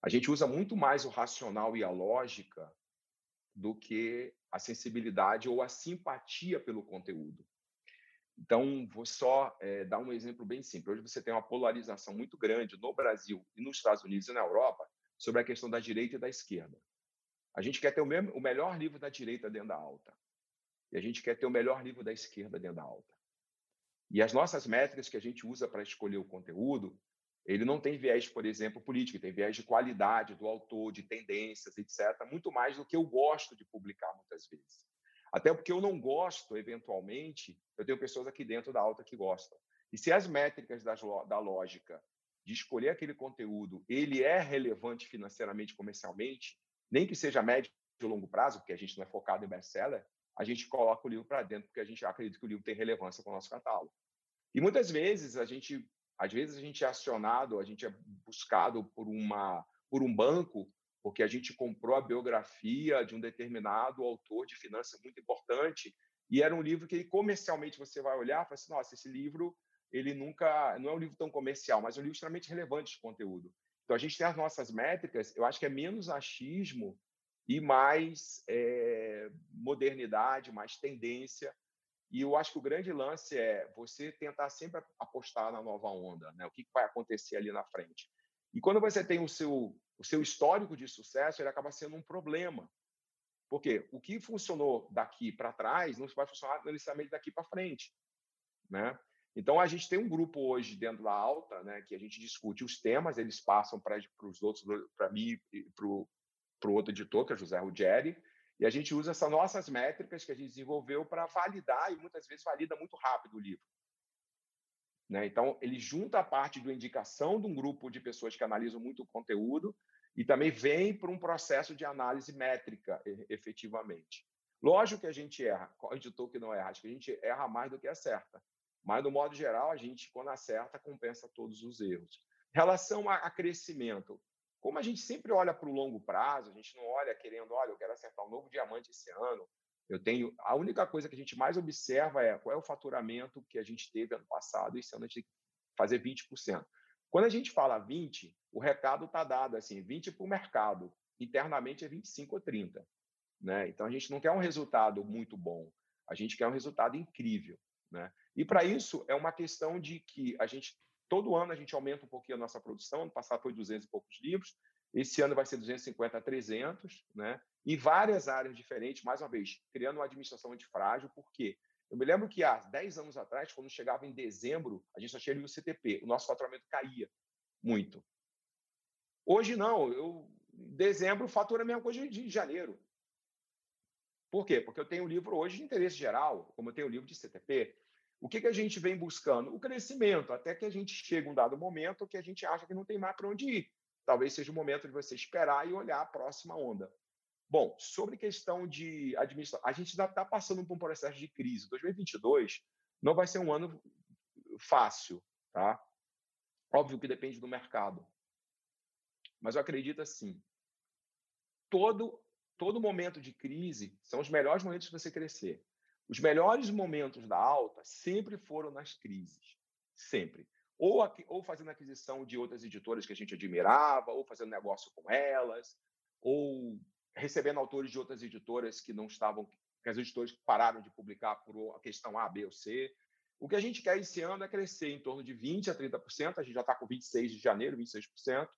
S2: A gente usa muito mais o racional e a lógica do que a sensibilidade ou a simpatia pelo conteúdo. Então, vou só é, dar um exemplo bem simples. Hoje você tem uma polarização muito grande no Brasil e nos Estados Unidos e na Europa sobre a questão da direita e da esquerda. A gente quer ter o, mesmo, o melhor livro da direita dentro da alta. E a gente quer ter o melhor livro da esquerda dentro da alta. E as nossas métricas que a gente usa para escolher o conteúdo, ele não tem viés, por exemplo, político, tem viés de qualidade do autor, de tendências, etc., muito mais do que eu gosto de publicar muitas vezes. Até porque eu não gosto, eventualmente, eu tenho pessoas aqui dentro da alta que gostam. E se as métricas das, da lógica de escolher aquele conteúdo, ele é relevante financeiramente, comercialmente, nem que seja médio ou longo prazo, porque a gente não é focado em best-seller, a gente coloca o livro para dentro, porque a gente acredita que o livro tem relevância com o nosso catálogo. E muitas vezes a gente, às vezes a gente é acionado, a gente é buscado por uma por um banco, porque a gente comprou a biografia de um determinado autor de finanças muito importante, e era um livro que comercialmente você vai olhar e fala assim, nossa, esse livro ele nunca não é um livro tão comercial, mas é um livro extremamente relevante de conteúdo. Então a gente tem as nossas métricas, eu acho que é menos achismo e mais é, modernidade, mais tendência. E eu acho que o grande lance é você tentar sempre apostar na nova onda, né? O que vai acontecer ali na frente. E quando você tem o seu o seu histórico de sucesso, ele acaba sendo um problema. Porque o que funcionou daqui para trás não vai funcionar necessariamente daqui para frente, né? Então a gente tem um grupo hoje dentro da alta, né, que a gente discute os temas, eles passam para os outros, para mim e para o outro editor, que é José Ruggeri, e a gente usa essas nossas métricas que a gente desenvolveu para validar, e muitas vezes valida muito rápido o livro. Né? Então, ele junta a parte da indicação de um grupo de pessoas que analisam muito o conteúdo e também vem para um processo de análise métrica, efetivamente. Lógico que a gente erra, qual editor que não erra? Acho que a gente erra mais do que acerta. Mas, no modo geral, a gente, quando acerta, compensa todos os erros. Em relação a, crescimento, como a gente sempre olha para o longo prazo, a gente não olha querendo, olha, eu quero acertar um novo diamante esse ano. Eu tenho. A única coisa que a gente mais observa é qual é o faturamento que a gente teve ano passado, e esse ano a gente tem que fazer 20%. Quando a gente fala 20%, o recado está dado assim: 20% para o mercado. Internamente é 25 ou 30. Né? Então a gente não quer um resultado muito bom, a gente quer um resultado incrível. Né? E para isso é uma questão de que a gente Todo ano a gente aumenta um pouquinho a nossa produção. Ano passado foi 200 e poucos livros. Esse ano vai ser 250 a 300, né? Em várias áreas diferentes, mais uma vez, criando uma administração antifrágil, por quê? Eu me lembro que há 10 anos atrás, quando chegava em dezembro, a gente só tinha livro CTP, o nosso faturamento caía muito. Hoje não, eu dezembro fatura a mesma coisa de janeiro. Por quê? Porque eu tenho livro hoje de interesse geral, como eu tenho livro de CTP, o que, que a gente vem buscando? O crescimento, até que a gente chegue um dado momento que a gente acha que não tem mais para onde ir. Talvez seja o momento de você esperar e olhar a próxima onda. Bom, sobre questão de administração, a gente está passando por um processo de crise. 2022 não vai ser um ano fácil, tá? Óbvio que depende do mercado. Mas eu acredito assim, todo todo momento de crise são os melhores momentos de você crescer. Os melhores momentos da alta sempre foram nas crises, sempre. Ou, aqui, ou fazendo aquisição de outras editoras que a gente admirava, ou fazendo negócio com elas, ou recebendo autores de outras editoras que não estavam, que as editoras pararam de publicar por a questão A, B ou C. O que a gente quer esse ano é crescer em torno de 20% a 30%, a gente já está com 26% de janeiro, 26%,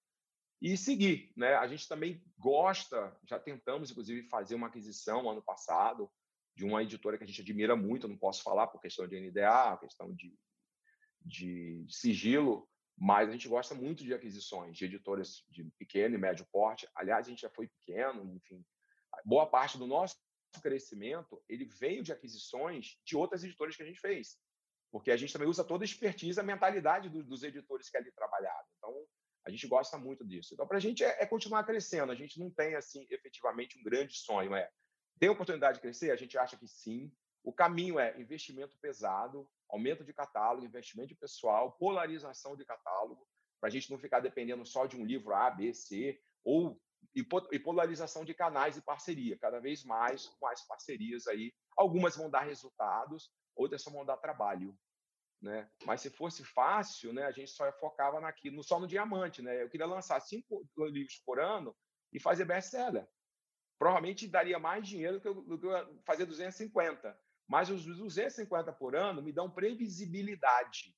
S2: e seguir. Né? A gente também gosta, já tentamos, inclusive, fazer uma aquisição ano passado, de uma editora que a gente admira muito, não posso falar por questão de NDA, questão de, de, sigilo, mas a gente gosta muito de aquisições de editoras de pequeno e médio porte. Aliás, a gente já foi pequeno, enfim. Boa parte do nosso crescimento ele veio de aquisições de outras editoras que a gente fez, porque a gente também usa toda a expertise, a mentalidade do, dos editores que ali trabalharam. Gente gosta muito disso. Então, para a gente é, é, continuar crescendo. A gente não tem assim efetivamente um grande sonho. É tem oportunidade de crescer? A gente acha que sim. O caminho é investimento pesado, aumento de catálogo, investimento de pessoal, polarização de catálogo, para a gente não ficar dependendo só de um livro A, B, C, ou e polarização de canais e parceria, cada vez mais as parcerias aí. Algumas vão dar resultados, outras só vão dar trabalho. Né? Mas se fosse fácil, né, a gente só focava naquilo, só no diamante. Né? Eu queria lançar cinco livros por ano e fazer best-seller provavelmente daria mais dinheiro do que, eu, do que eu fazer 250. Mas os 250 por ano me dão previsibilidade.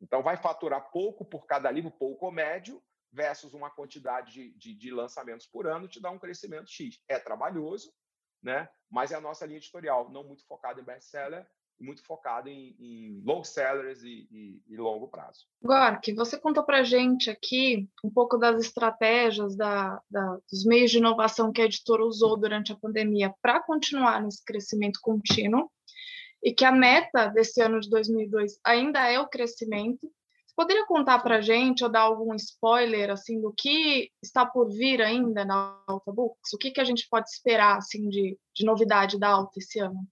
S2: Então, vai faturar pouco por cada livro, pouco ou médio, versus uma quantidade de, de, de, lançamentos por ano, te dá um crescimento X. É trabalhoso, né? mas é a nossa linha editorial, não muito focada em best-seller, muito focado em, em long sellers e, e, e longo prazo.
S4: Gork, você contou para gente aqui um pouco das estratégias da, da, dos meios de inovação que a editora usou durante a pandemia para continuar nesse crescimento contínuo e que a meta desse ano de 2002 ainda é o crescimento. Você poderia contar para gente ou dar algum spoiler assim do que está por vir ainda na Alta Books? O que, que a gente pode esperar assim de, de novidade da Alta esse ano?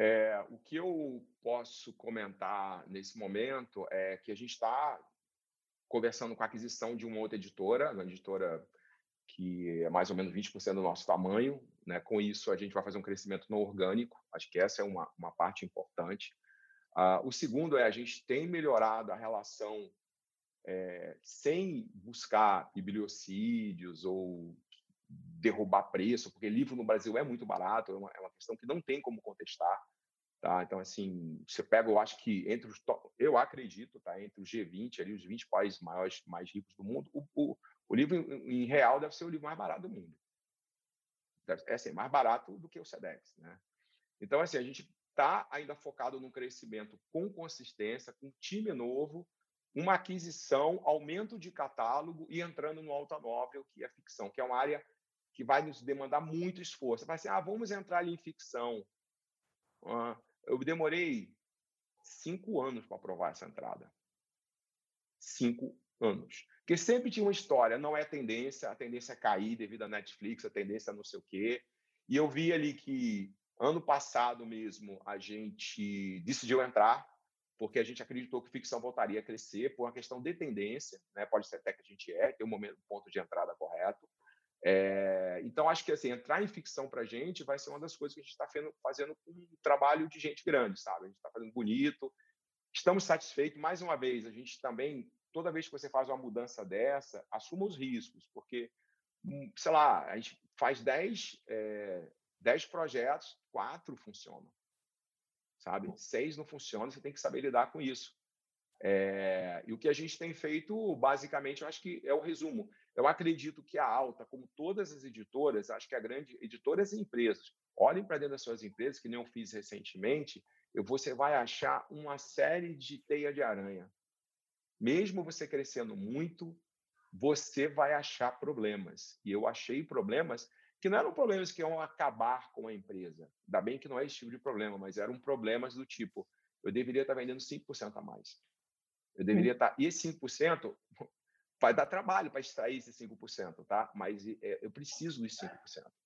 S2: É, o que eu posso comentar nesse momento é que a gente está conversando com a aquisição de uma outra editora, uma editora que é mais ou menos 20% do nosso tamanho. Né? Com isso, a gente vai fazer um crescimento no orgânico. Acho que essa é uma, uma parte importante. Uh, o segundo é a gente tem melhorado a relação é, sem buscar bibliocídios ou derrubar preço, porque livro no Brasil é muito barato, é uma, é uma questão que não tem como contestar. Tá? Então, assim, você pega, eu acho que entre os, eu acredito, tá? Entre os G20, ali, os 20 países maiores, mais ricos do mundo, o, o, o livro em, em real deve ser o livro mais barato do mundo. Deve, é assim, mais barato do que o SEDEX, né? Então, assim, a gente está ainda focado no crescimento com consistência, com time novo, uma aquisição, aumento de catálogo e entrando no alta novel, que é ficção, que é uma área que vai nos demandar muito esforço. Vai ser, ah, vamos entrar ali em ficção. Ah, eu demorei cinco anos para aprovar essa entrada. Cinco anos. Porque sempre tinha uma história, não é tendência, a tendência é cair devido à Netflix, a tendência é não sei o quê. E eu vi ali que ano passado mesmo a gente decidiu entrar, porque a gente acreditou que ficção voltaria a crescer por uma questão de tendência, né? pode ser até que a gente é, tem um momento, ponto de entrada correto. É, então, acho que assim, entrar em ficção para a gente vai ser uma das coisas que a gente está fazendo com um trabalho de gente grande, sabe? A gente está fazendo bonito, estamos satisfeitos. Mais uma vez, a gente também, toda vez que você faz uma mudança dessa, assuma os riscos, porque, hum, sei lá, a gente faz 10, é, 10 projetos, quatro funcionam sabe? Seis não funciona, você tem que saber lidar com isso. É, e o que a gente tem feito, basicamente, eu acho que é o resumo. Eu acredito que a Alta, como todas as editoras, acho que a grande editoras e empresas, olhem para dentro das suas empresas, que nem eu fiz recentemente, você vai achar uma série de teia de aranha. Mesmo você crescendo muito, você vai achar problemas. E eu achei problemas que não eram problemas que iam acabar com a empresa. Ainda bem que não é esse tipo de problema, mas eram problemas do tipo, eu deveria estar vendendo 5% a mais. Eu deveria estar... E esse 5% vai dar trabalho para extrair esse 5%, tá? Mas é, eu preciso dos 5%.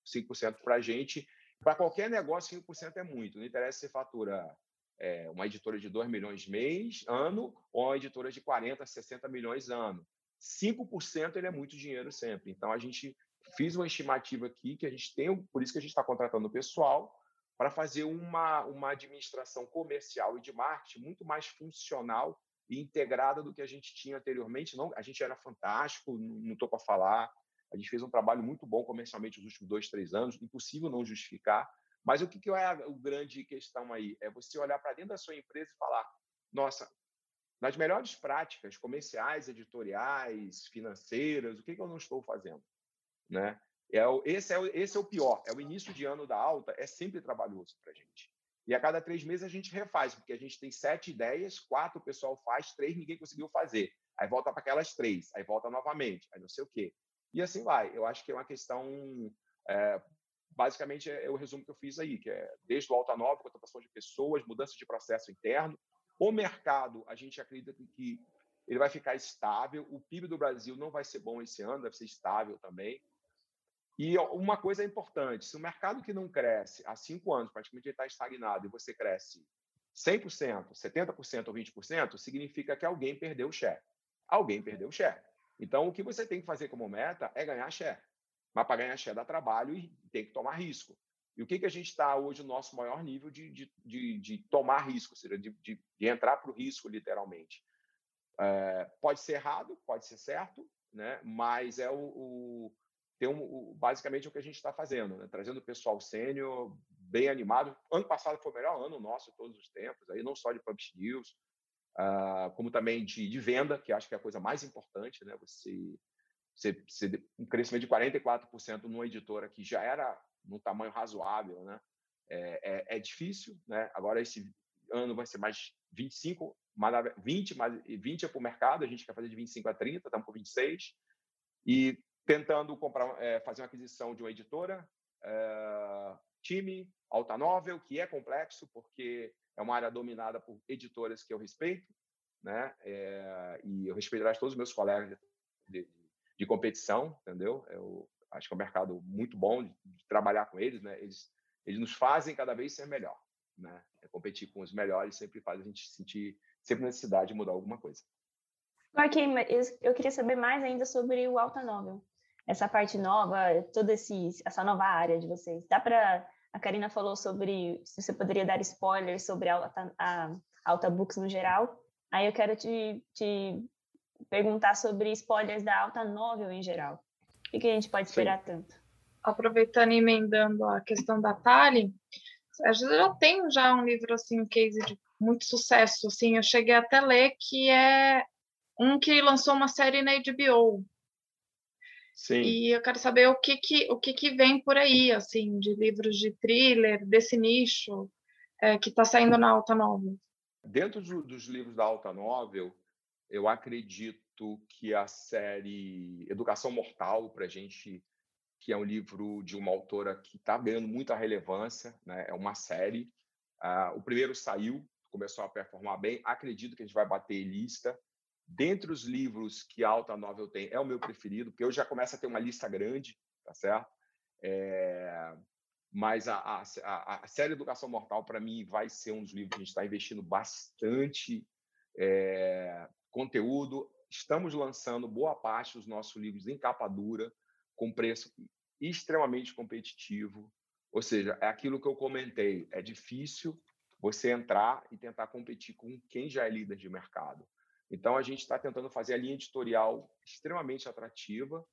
S2: 5% para a gente, para qualquer negócio, 5% é muito. Não interessa se fatura é, uma editora de 2 milhões mês, ano, ou uma editora de 40, 60 milhões ano. 5% ele é muito dinheiro sempre. Então, a gente fiz uma estimativa aqui que a gente tem, por isso que a gente está contratando o pessoal, para fazer uma, uma administração comercial e de marketing muito mais funcional e integrada do que a gente tinha anteriormente. Não, a gente era fantástico, não estou para falar. A gente fez um trabalho muito bom comercialmente nos últimos dois, três anos, impossível não justificar. Mas o que, que é a grande questão aí? É você olhar para dentro da sua empresa e falar: nossa, nas melhores práticas comerciais, editoriais, financeiras, o que, que eu não estou fazendo? Né? É esse, é esse é o pior. É o início de ano da alta, é sempre trabalhoso para a gente. E a cada três meses a gente refaz, porque a gente tem sete ideias, quatro o pessoal faz, três ninguém conseguiu fazer. Aí volta para aquelas três, aí volta novamente, aí não sei o quê. E assim vai. Eu acho que é uma questão. É, basicamente, é, é, o resumo que eu fiz aí, que é desde o alta nova, contratação de pessoas, mudança de processo interno. O mercado, a gente acredita que ele vai ficar estável. O PIB do Brasil não vai ser bom esse ano, deve ser estável também. E uma coisa é importante: se o mercado que não cresce há cinco anos, praticamente está estagnado, e você cresce 100%, 70% ou 20%, significa que alguém perdeu o share. Alguém perdeu o share. Então, o que você tem que fazer como meta é ganhar share. Mas para ganhar share dá trabalho e tem que tomar risco. E o que, que a gente está hoje no nosso maior nível de, de, de, de tomar risco, ou seja, de, de, de entrar para o risco, literalmente? É, pode ser errado, pode ser certo, né? mas é o, o ter um, basicamente o que a gente está fazendo, né? trazendo o pessoal sênior, bem animado. Ano passado foi o melhor ano nosso todos os tempos, aí não só de Publish News, uh, como também de, de, venda, que acho que é a coisa mais importante, né? Você, você, você um crescimento de 44% numa editora que já era num tamanho razoável, né? É, é, é difícil, né? Agora esse ano vai ser mais 25, 20, mais 20 é para o mercado, a gente quer fazer de 25 a 30, estamos com 26, e tentando comprar, é, fazer uma aquisição de uma editora, é, time, alta novel, que é complexo, porque é uma área dominada por editoras que eu respeito, né? É, e eu respeito todos os meus colegas de, de, competição, entendeu? Eu acho que é um mercado muito bom de, de, trabalhar com eles, né? Eles, eles nos fazem cada vez ser melhor, né? É competir com os melhores sempre faz a gente sentir sempre necessidade de mudar alguma coisa.
S3: Ok, eu queria saber mais ainda sobre o Alta Novel. Essa parte nova, toda esse, essa nova área de vocês. Dá para a Karina falou sobre se você poderia dar spoilers sobre a Alta, a Alta Books no geral. Aí eu quero te, te perguntar sobre spoilers da Alta Novel em geral. O que a gente pode esperar Sim. tanto?
S4: Aproveitando e emendando a questão da Tali, a gente já tem já um livro assim, um case de muito sucesso, assim, eu cheguei até a ler que é um que lançou uma série na HBO, Sim. E eu quero saber o que que, o que que vem por aí, assim, de livros de thriller, desse nicho, é, que está saindo na Alta Novel.
S2: Dentro do, dos livros da Alta Novel, eu acredito que a série Educação Mortal, para a gente, que é um livro de uma autora que está ganhando muita relevância, né? é uma série. Uh, o primeiro saiu, começou a performar bem, acredito que a gente vai bater lista. Dentre os livros que a Alta Novel tem, é o meu preferido, porque eu já começo a ter uma lista grande, tá certo? É... Mas a, a, a, série Educação Mortal, para mim, vai ser um dos livros que a gente está investindo bastante é... conteúdo. Estamos lançando boa parte dos nossos livros em capa dura, com preço extremamente competitivo. Ou seja, é aquilo que eu comentei: é difícil você entrar e tentar competir com quem já é líder de mercado. Então, a gente está tentando fazer a linha editorial extremamente atrativa.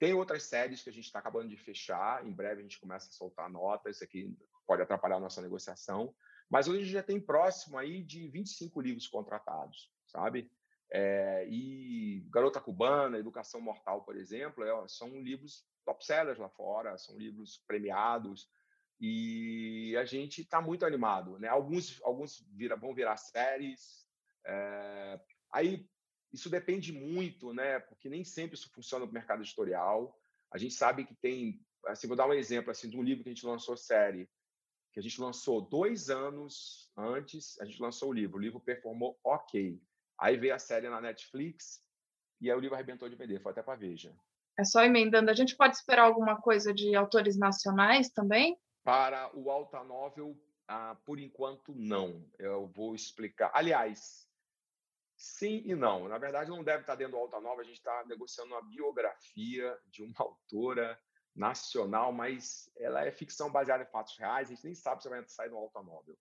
S2: Tem outras séries que a gente está acabando de fechar. Em breve a gente começa a soltar notas. Isso aqui pode atrapalhar a nossa negociação. Mas hoje a gente já tem próximo aí de 25 livros contratados, sabe? É, e Garota Cubana, Educação Mortal, por exemplo, é, são livros top sellers lá fora, são livros premiados. E a gente está muito animado. Né? Alguns, alguns vira, vão virar séries. É, Aí isso depende muito, né? Porque nem sempre isso funciona no mercado editorial. A gente sabe que tem, assim, vou dar um exemplo assim de um livro que a gente lançou série, que a gente lançou dois anos antes, a gente lançou o livro. O livro performou ok. Aí veio a série na Netflix e aí o livro arrebentou de vender, foi até para Veja.
S4: É só emendando. A gente pode esperar alguma coisa de autores nacionais também?
S2: Para o Alta Novel, ah, por enquanto, não. Eu vou explicar. Aliás, Sim e não. Na verdade, não deve estar dentro do Alta Nova, a gente está negociando uma biografia de uma autora nacional, mas ela é ficção baseada em fatos reais, a gente nem sabe se vai sair no Alta Nobel.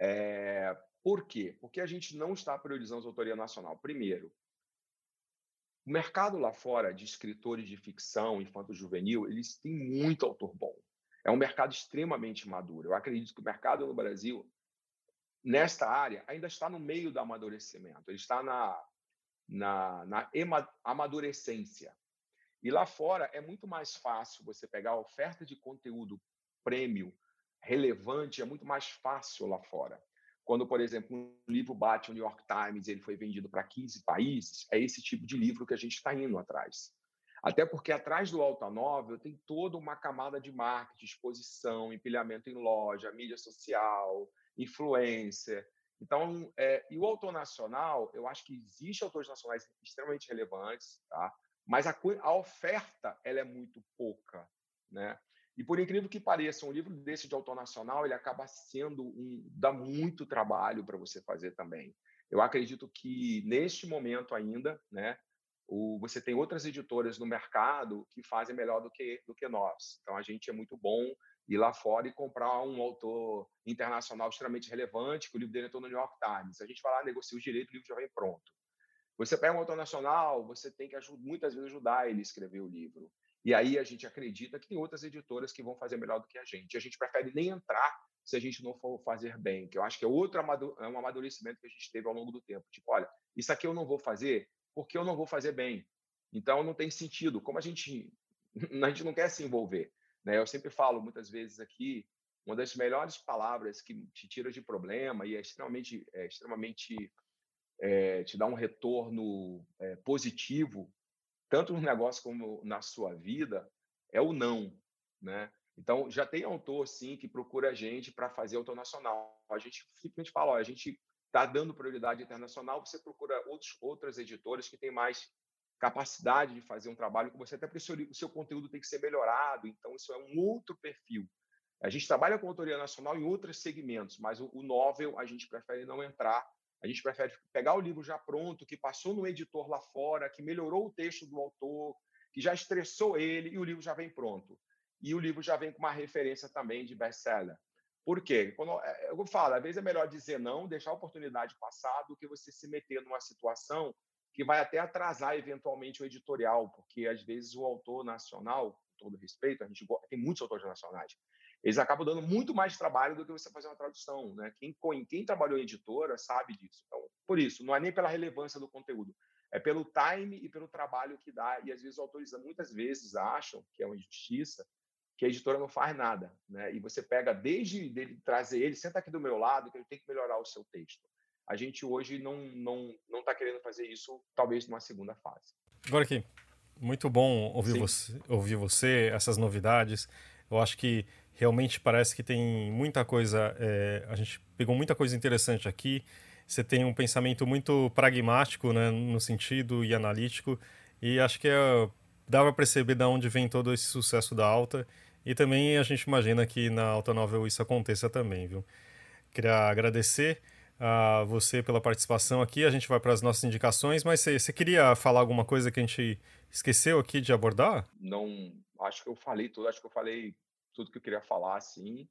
S2: É... Por quê? Porque a gente não está priorizando a autoria nacional. Primeiro, o mercado lá fora de escritores de ficção infanto-juvenil, eles têm muito autor bom. É um mercado extremamente maduro. Eu acredito que o mercado no Brasil nesta área ainda está no meio do amadurecimento, ele está na, na, na amadurecência. E lá fora é muito mais fácil você pegar a oferta de conteúdo prêmio relevante, é muito mais fácil lá fora. Quando, por exemplo, um livro bate o New York Times, ele foi vendido para 15 países, é esse tipo de livro que a gente está indo atrás. Até porque atrás do Alta Novel tem toda uma camada de marketing, exposição, empilhamento em loja, mídia social, influencer. Então, é, e o autor nacional, eu acho que existe autores nacionais extremamente relevantes, tá? mas a, a oferta ela é muito pouca, né? E por incrível que pareça, um livro desse de autor nacional, ele acaba sendo um dá muito trabalho para você fazer também. Eu acredito que neste momento ainda, né, o, você tem outras editoras no mercado que fazem melhor do que do que nós. Então a gente é muito bom ir lá fora e comprar um autor internacional extremamente relevante, que o livro dele entrou no New York Times. A gente vai lá, negocia os direitos, o livro já vem pronto. Você pega um autor nacional, você tem que muitas vezes ajudar ele a escrever o livro. E aí a gente acredita que tem outras editoras que vão fazer melhor do que a gente. A gente prefere nem entrar se a gente não for fazer bem, que eu acho que é outro é um amadurecimento que a gente teve ao longo do tempo. Tipo, olha, isso aqui eu não vou fazer porque eu não vou fazer bem. Então não tem sentido. Como a gente a gente não quer se envolver, né? Eu sempre falo muitas vezes aqui uma das melhores palavras que te tira de problema e é extremamente, é extremamente é, te dá um retorno é, positivo, tanto no negócio como na sua vida, é o não, né? Então, já tem autor, sim, que procura a gente para fazer autor nacional. A gente simplesmente fala, ó, a gente está dando prioridade internacional, você procura outros, outras editoras que têm mais capacidade de fazer um trabalho que você até precisa, o seu conteúdo tem que ser melhorado, então isso é um outro perfil. A gente trabalha com autoria nacional em outros segmentos, mas o, o novel a gente prefere não entrar. A gente prefere pegar o livro já pronto, que passou no editor lá fora, que melhorou o texto do autor, que já estressou ele e o livro já vem pronto. E o livro já vem com uma referência também de best-seller. Por quê? Quando, é, eu falo, às vezes é melhor dizer não, deixar a oportunidade passar, do que você se meter numa situação que vai até atrasar eventualmente o editorial, porque às vezes o autor nacional, com todo respeito, a gente tem muitos autores nacionais, eles acabam dando muito mais trabalho do que você fazer uma tradução. Né? Quem, quem trabalhou em editora sabe disso. Então, por isso, não é nem pela relevância do conteúdo, é pelo time e pelo trabalho que dá. E às vezes os autores muitas vezes acham que é uma injustiça que a editora não faz nada. Né? E você pega desde dele trazer ele, senta aqui do meu lado, que ele tem que melhorar o seu texto. A gente hoje não não não está querendo fazer isso, talvez numa segunda fase.
S1: Agora aqui, muito bom ouvir você, ouvir você, essas novidades. Eu acho que realmente parece que tem muita coisa. É, a gente pegou muita coisa interessante aqui. Você tem um pensamento muito pragmático, né, no sentido e analítico, e acho que é, dá para perceber de onde vem todo esse sucesso da alta. E também a gente imagina que na Alta Novel isso aconteça também, viu? Queria agradecer a você pela participação aqui. A gente vai para as nossas indicações, mas você, queria falar alguma coisa que a gente esqueceu aqui de abordar?
S2: Não, acho que eu falei tudo, acho que eu falei tudo que eu queria falar, assim.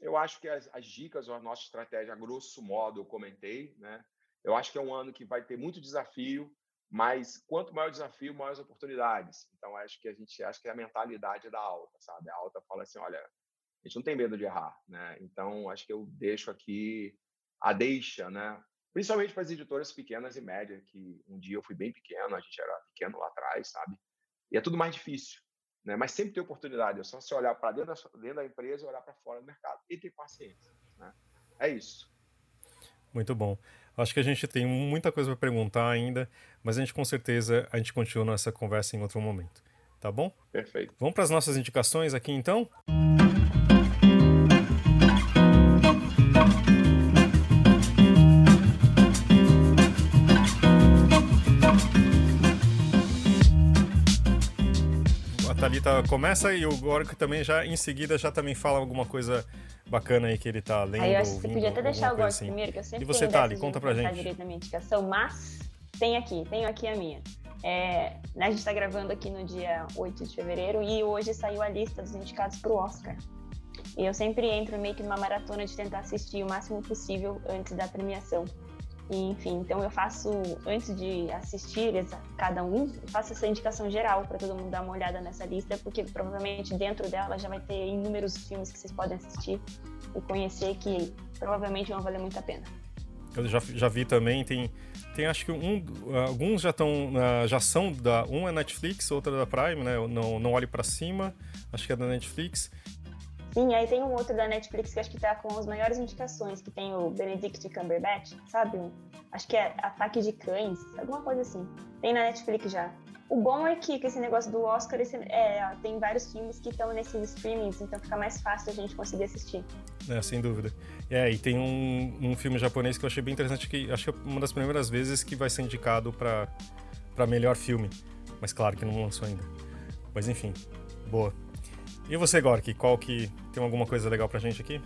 S2: Eu acho que as, as dicas, a nossa estratégia, a grosso modo, eu comentei, né? Eu acho que é um ano que vai ter muito desafio, mas quanto maior o desafio, maiores oportunidades. Então, acho que a gente acha que é a mentalidade da alta, sabe? A alta fala assim, olha, a gente não tem medo de errar, né? Então, acho que eu deixo aqui a deixa, né? Principalmente para as editoras pequenas e médias, que um dia eu fui bem pequeno, a gente era pequeno lá atrás, sabe? E é tudo mais difícil. Né? Mas sempre tem oportunidade, é só você olhar para dentro, dentro da empresa e olhar para fora do mercado. E ter paciência. Né? É isso.
S1: Muito bom. Acho que a gente tem muita coisa para perguntar ainda, mas a gente com certeza a gente continua essa conversa em outro momento. Tá bom?
S2: Perfeito.
S1: Vamos para as nossas indicações aqui então? Thalita começa e o Gork também já em seguida já também fala alguma coisa bacana aí que ele tá lendo. Aí
S3: eu acho que você podia até deixar o Gork assim. primeiro, que eu sempre
S1: E você, Thali, conta pra gente.
S3: direito na minha indicação, mas tem aqui, tenho aqui a minha. É, a gente está gravando aqui no dia 8 de fevereiro e hoje saiu a lista dos indicados para o Oscar. E eu sempre entro meio que numa maratona de tentar assistir o máximo possível antes da premiação. Enfim, então eu faço, antes de assistir cada um, faço essa indicação geral para todo mundo dar uma olhada nessa lista, porque provavelmente dentro dela já vai ter inúmeros filmes que vocês podem assistir e conhecer que provavelmente vão valer muito a pena.
S1: Eu já, já vi também, tem, tem acho que um, alguns já estão, já são da, um é Netflix, outra é da Prime, né? Não, não olhe para cima, acho que é da Netflix.
S3: Sim, aí tem um outro da Netflix que acho que tá com as maiores indicações, que tem o Benedict Cumberbatch, sabe? Acho que é Ataque de Cães, alguma coisa assim. Tem na Netflix já. O bom é que com esse negócio do Oscar, esse, é, tem vários filmes que estão nesses streamings, então fica mais fácil a gente conseguir assistir.
S1: É, sem dúvida. É, e tem um, um filme japonês que eu achei bem interessante, que acho que é uma das primeiras vezes que vai ser indicado para melhor filme. Mas claro que não lançou ainda. Mas enfim, boa. E você, Gork, qual que tem alguma coisa legal pra gente aqui?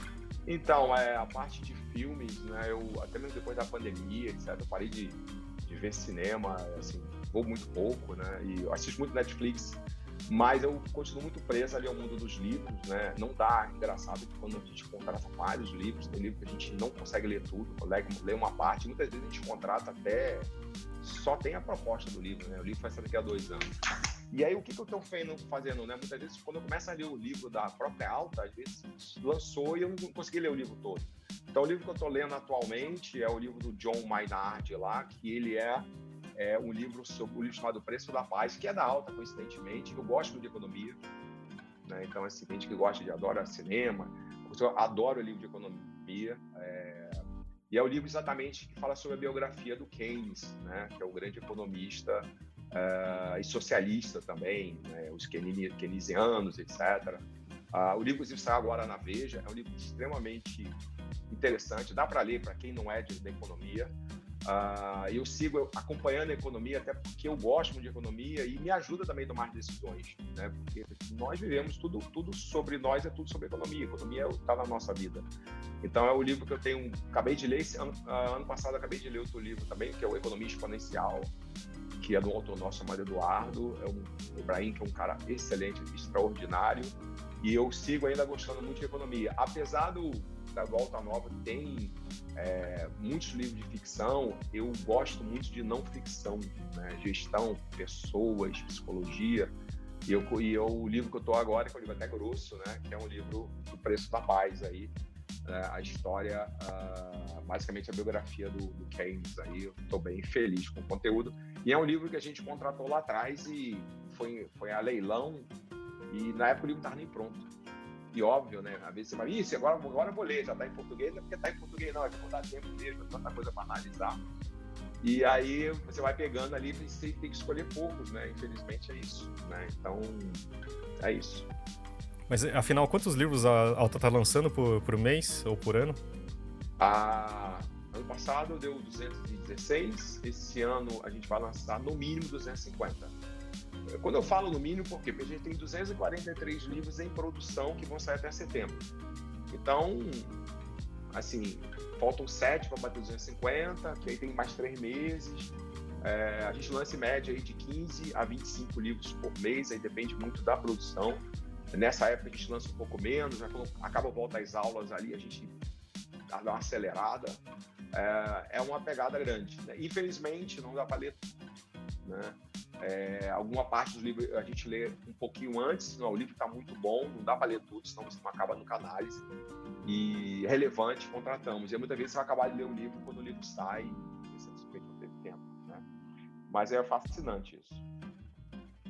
S2: Então, é, a parte de filmes, né, eu até mesmo depois da pandemia, etc, eu parei de, de ver cinema, assim, vou muito pouco, né, e eu assisto muito Netflix, mas eu continuo muito preso ali ao mundo dos livros, né, não dá, engraçado que quando a gente contrata vários livros, tem livro que a gente não consegue ler tudo, lê uma parte, muitas vezes a gente contrata até, só tem a proposta do livro, né, o livro vai ser daqui a dois anos. E aí, o que, que eu estou fazendo? Né? Muitas vezes, quando eu começo a ler o livro da própria alta, às vezes lançou e eu não consegui ler o livro todo. Então, o livro que eu estou lendo atualmente é o livro do John Maynard lá, que ele é, é um livro sobre um livro chamado Preço da Paz, que é da alta, coincidentemente. Eu gosto de economia, né? então, é gente que gosta de adora cinema, eu adoro livro de economia. É, e é o livro exatamente que fala sobre a biografia do Keynes, né, que é o grande economista uh, e socialista também, né, os keynesianos, etc. Uh, ah, o livro, inclusive, sai agora na Veja, é um livro extremamente interessante, dá para ler para quem não é de, da economia. Uh, eu sigo acompanhando a economia, até porque eu gosto muito de economia e me ajuda também a tomar decisões, né? Porque nós vivemos tudo, tudo sobre nós é tudo sobre economia. Economia está na nossa vida. Então é o livro que eu tenho, acabei de ler esse ano, ano passado, acabei de ler outro livro também, que é o Economia Exponencial, que é do autor nosso chamado Eduardo, é um, o Ibrahim, que é um cara excelente, extraordinário, e eu sigo ainda gostando muito de economia. Apesar do da Volta Nova tem é, muitos livros de ficção, eu gosto muito de não ficção, né? gestão, pessoas, psicologia. E, eu, e eu, o livro que eu estou agora, que é um livro até grosso, né? que é um livro do Preço da Paz, aí, né? a história, uh, basicamente a biografia do, do Keynes. Aí eu estou bem feliz com o conteúdo. E é um livro que a gente contratou lá atrás e foi, foi a leilão, e na época o livro não estava nem pronto. E óbvio, né? Às vezes você vai, isso, agora, agora eu vou ler, já está em português, é porque está em português, não, é que vou dar tempo mesmo, tanta coisa para analisar. E aí você vai pegando ali, você tem que escolher poucos, né? Infelizmente é isso, né? Então, é isso.
S1: Mas afinal, quantos livros a Alta está lançando por, por mês ou por ano?
S2: Ah, passado deu 216, esse ano a gente vai lançar no mínimo 250. Quando eu falo no mínimo, por quê? Porque a gente tem 243 livros em produção que vão sair até setembro. Então, assim, faltam sete para bater 250, que aí tem mais três meses. É, a gente lança em média aí de 15 a 25 livros por mês, aí depende muito da produção. Nessa época a gente lança um pouco menos, acaba volta às aulas ali, a gente dá uma acelerada. É, é uma pegada grande. Né? Infelizmente, não dá para ler né? É, alguma parte dos livros a gente lê um pouquinho antes, não, o livro está muito bom, não dá para ler tudo, senão você não acaba nunca análise. E relevante, contratamos. E muitas vezes você vai acabar de ler o livro quando o livro sai e você simplesmente não teve tempo. Né? Mas é fascinante isso.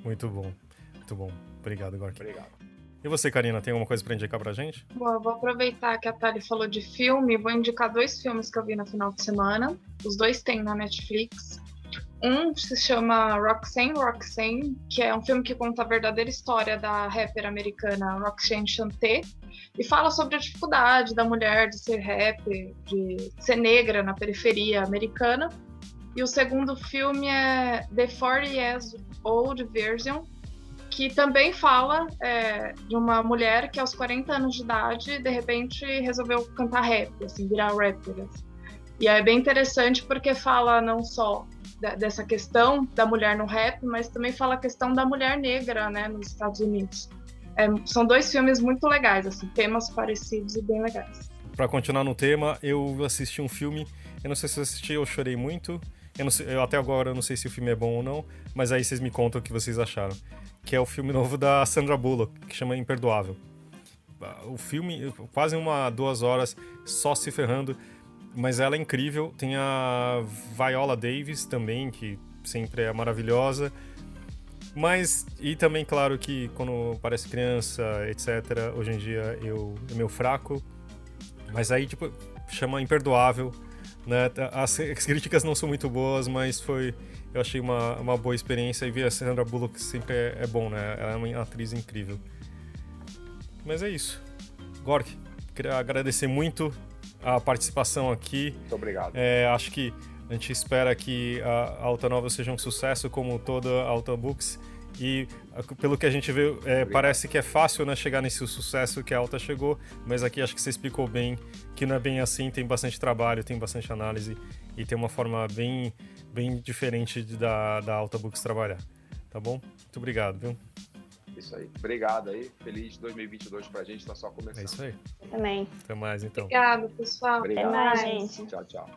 S1: Muito bom, muito bom. Obrigado, Gork.
S2: Obrigado.
S1: E você, Karina, tem alguma coisa para indicar pra gente?
S4: Bom, vou aproveitar que a Tali falou de filme, vou indicar dois filmes que eu vi no final de semana. Os dois tem na Netflix. Um se chama Roxanne Roxanne, que é um filme que conta a verdadeira história da rapper americana Roxanne Shante e fala sobre a dificuldade da mulher de ser rapper, de ser negra na periferia americana. E o segundo filme é The 40 Years Old Version, que também fala é, de uma mulher que aos 40 anos de idade, de repente, resolveu cantar rap, assim, virar rapper. Assim. E é bem interessante porque fala não só dessa questão da mulher no rap, mas também fala a questão da mulher negra, né, nos Estados Unidos. É, são dois filmes muito legais, assim, temas parecidos e bem legais.
S1: Para continuar no tema, eu assisti um filme, eu não sei se eu assisti, eu chorei muito. Eu, sei, eu até agora eu não sei se o filme é bom ou não, mas aí vocês me contam o que vocês acharam. Que é o filme novo da Sandra Bullock, que chama Imperdoável. O filme, quase uma, duas horas, só se ferrando mas ela é incrível. Tem a Viola Davis também, que sempre é maravilhosa. Mas, e também, claro, que quando parece criança, etc., hoje em dia eu é meu fraco. Mas aí, tipo, chama imperdoável. Né? As, as críticas não são muito boas, mas foi. Eu achei uma, uma boa experiência e ver a Sandra Bullock sempre é, é bom, né? Ela é uma atriz incrível. Mas é isso. Gork, queria agradecer muito a participação aqui.
S2: Muito obrigado.
S1: É, acho que a gente espera que a Alta Nova seja um sucesso, como toda a Alta Books. E pelo que a gente vê, é, parece que é fácil né, chegar nesse sucesso que a Alta chegou, mas aqui acho que você explicou bem que não é bem assim, tem bastante trabalho, tem bastante análise e tem uma forma bem, bem diferente da, da Alta Books trabalhar. Tá bom? Muito obrigado, viu?
S2: Isso aí. Obrigado aí. Feliz 2022 pra gente, tá só começando. É
S1: isso aí.
S3: Também.
S1: Até mais, então.
S4: Obrigado, pessoal.
S2: Obrigado.
S3: Até mais, gente.
S2: Tchau, tchau.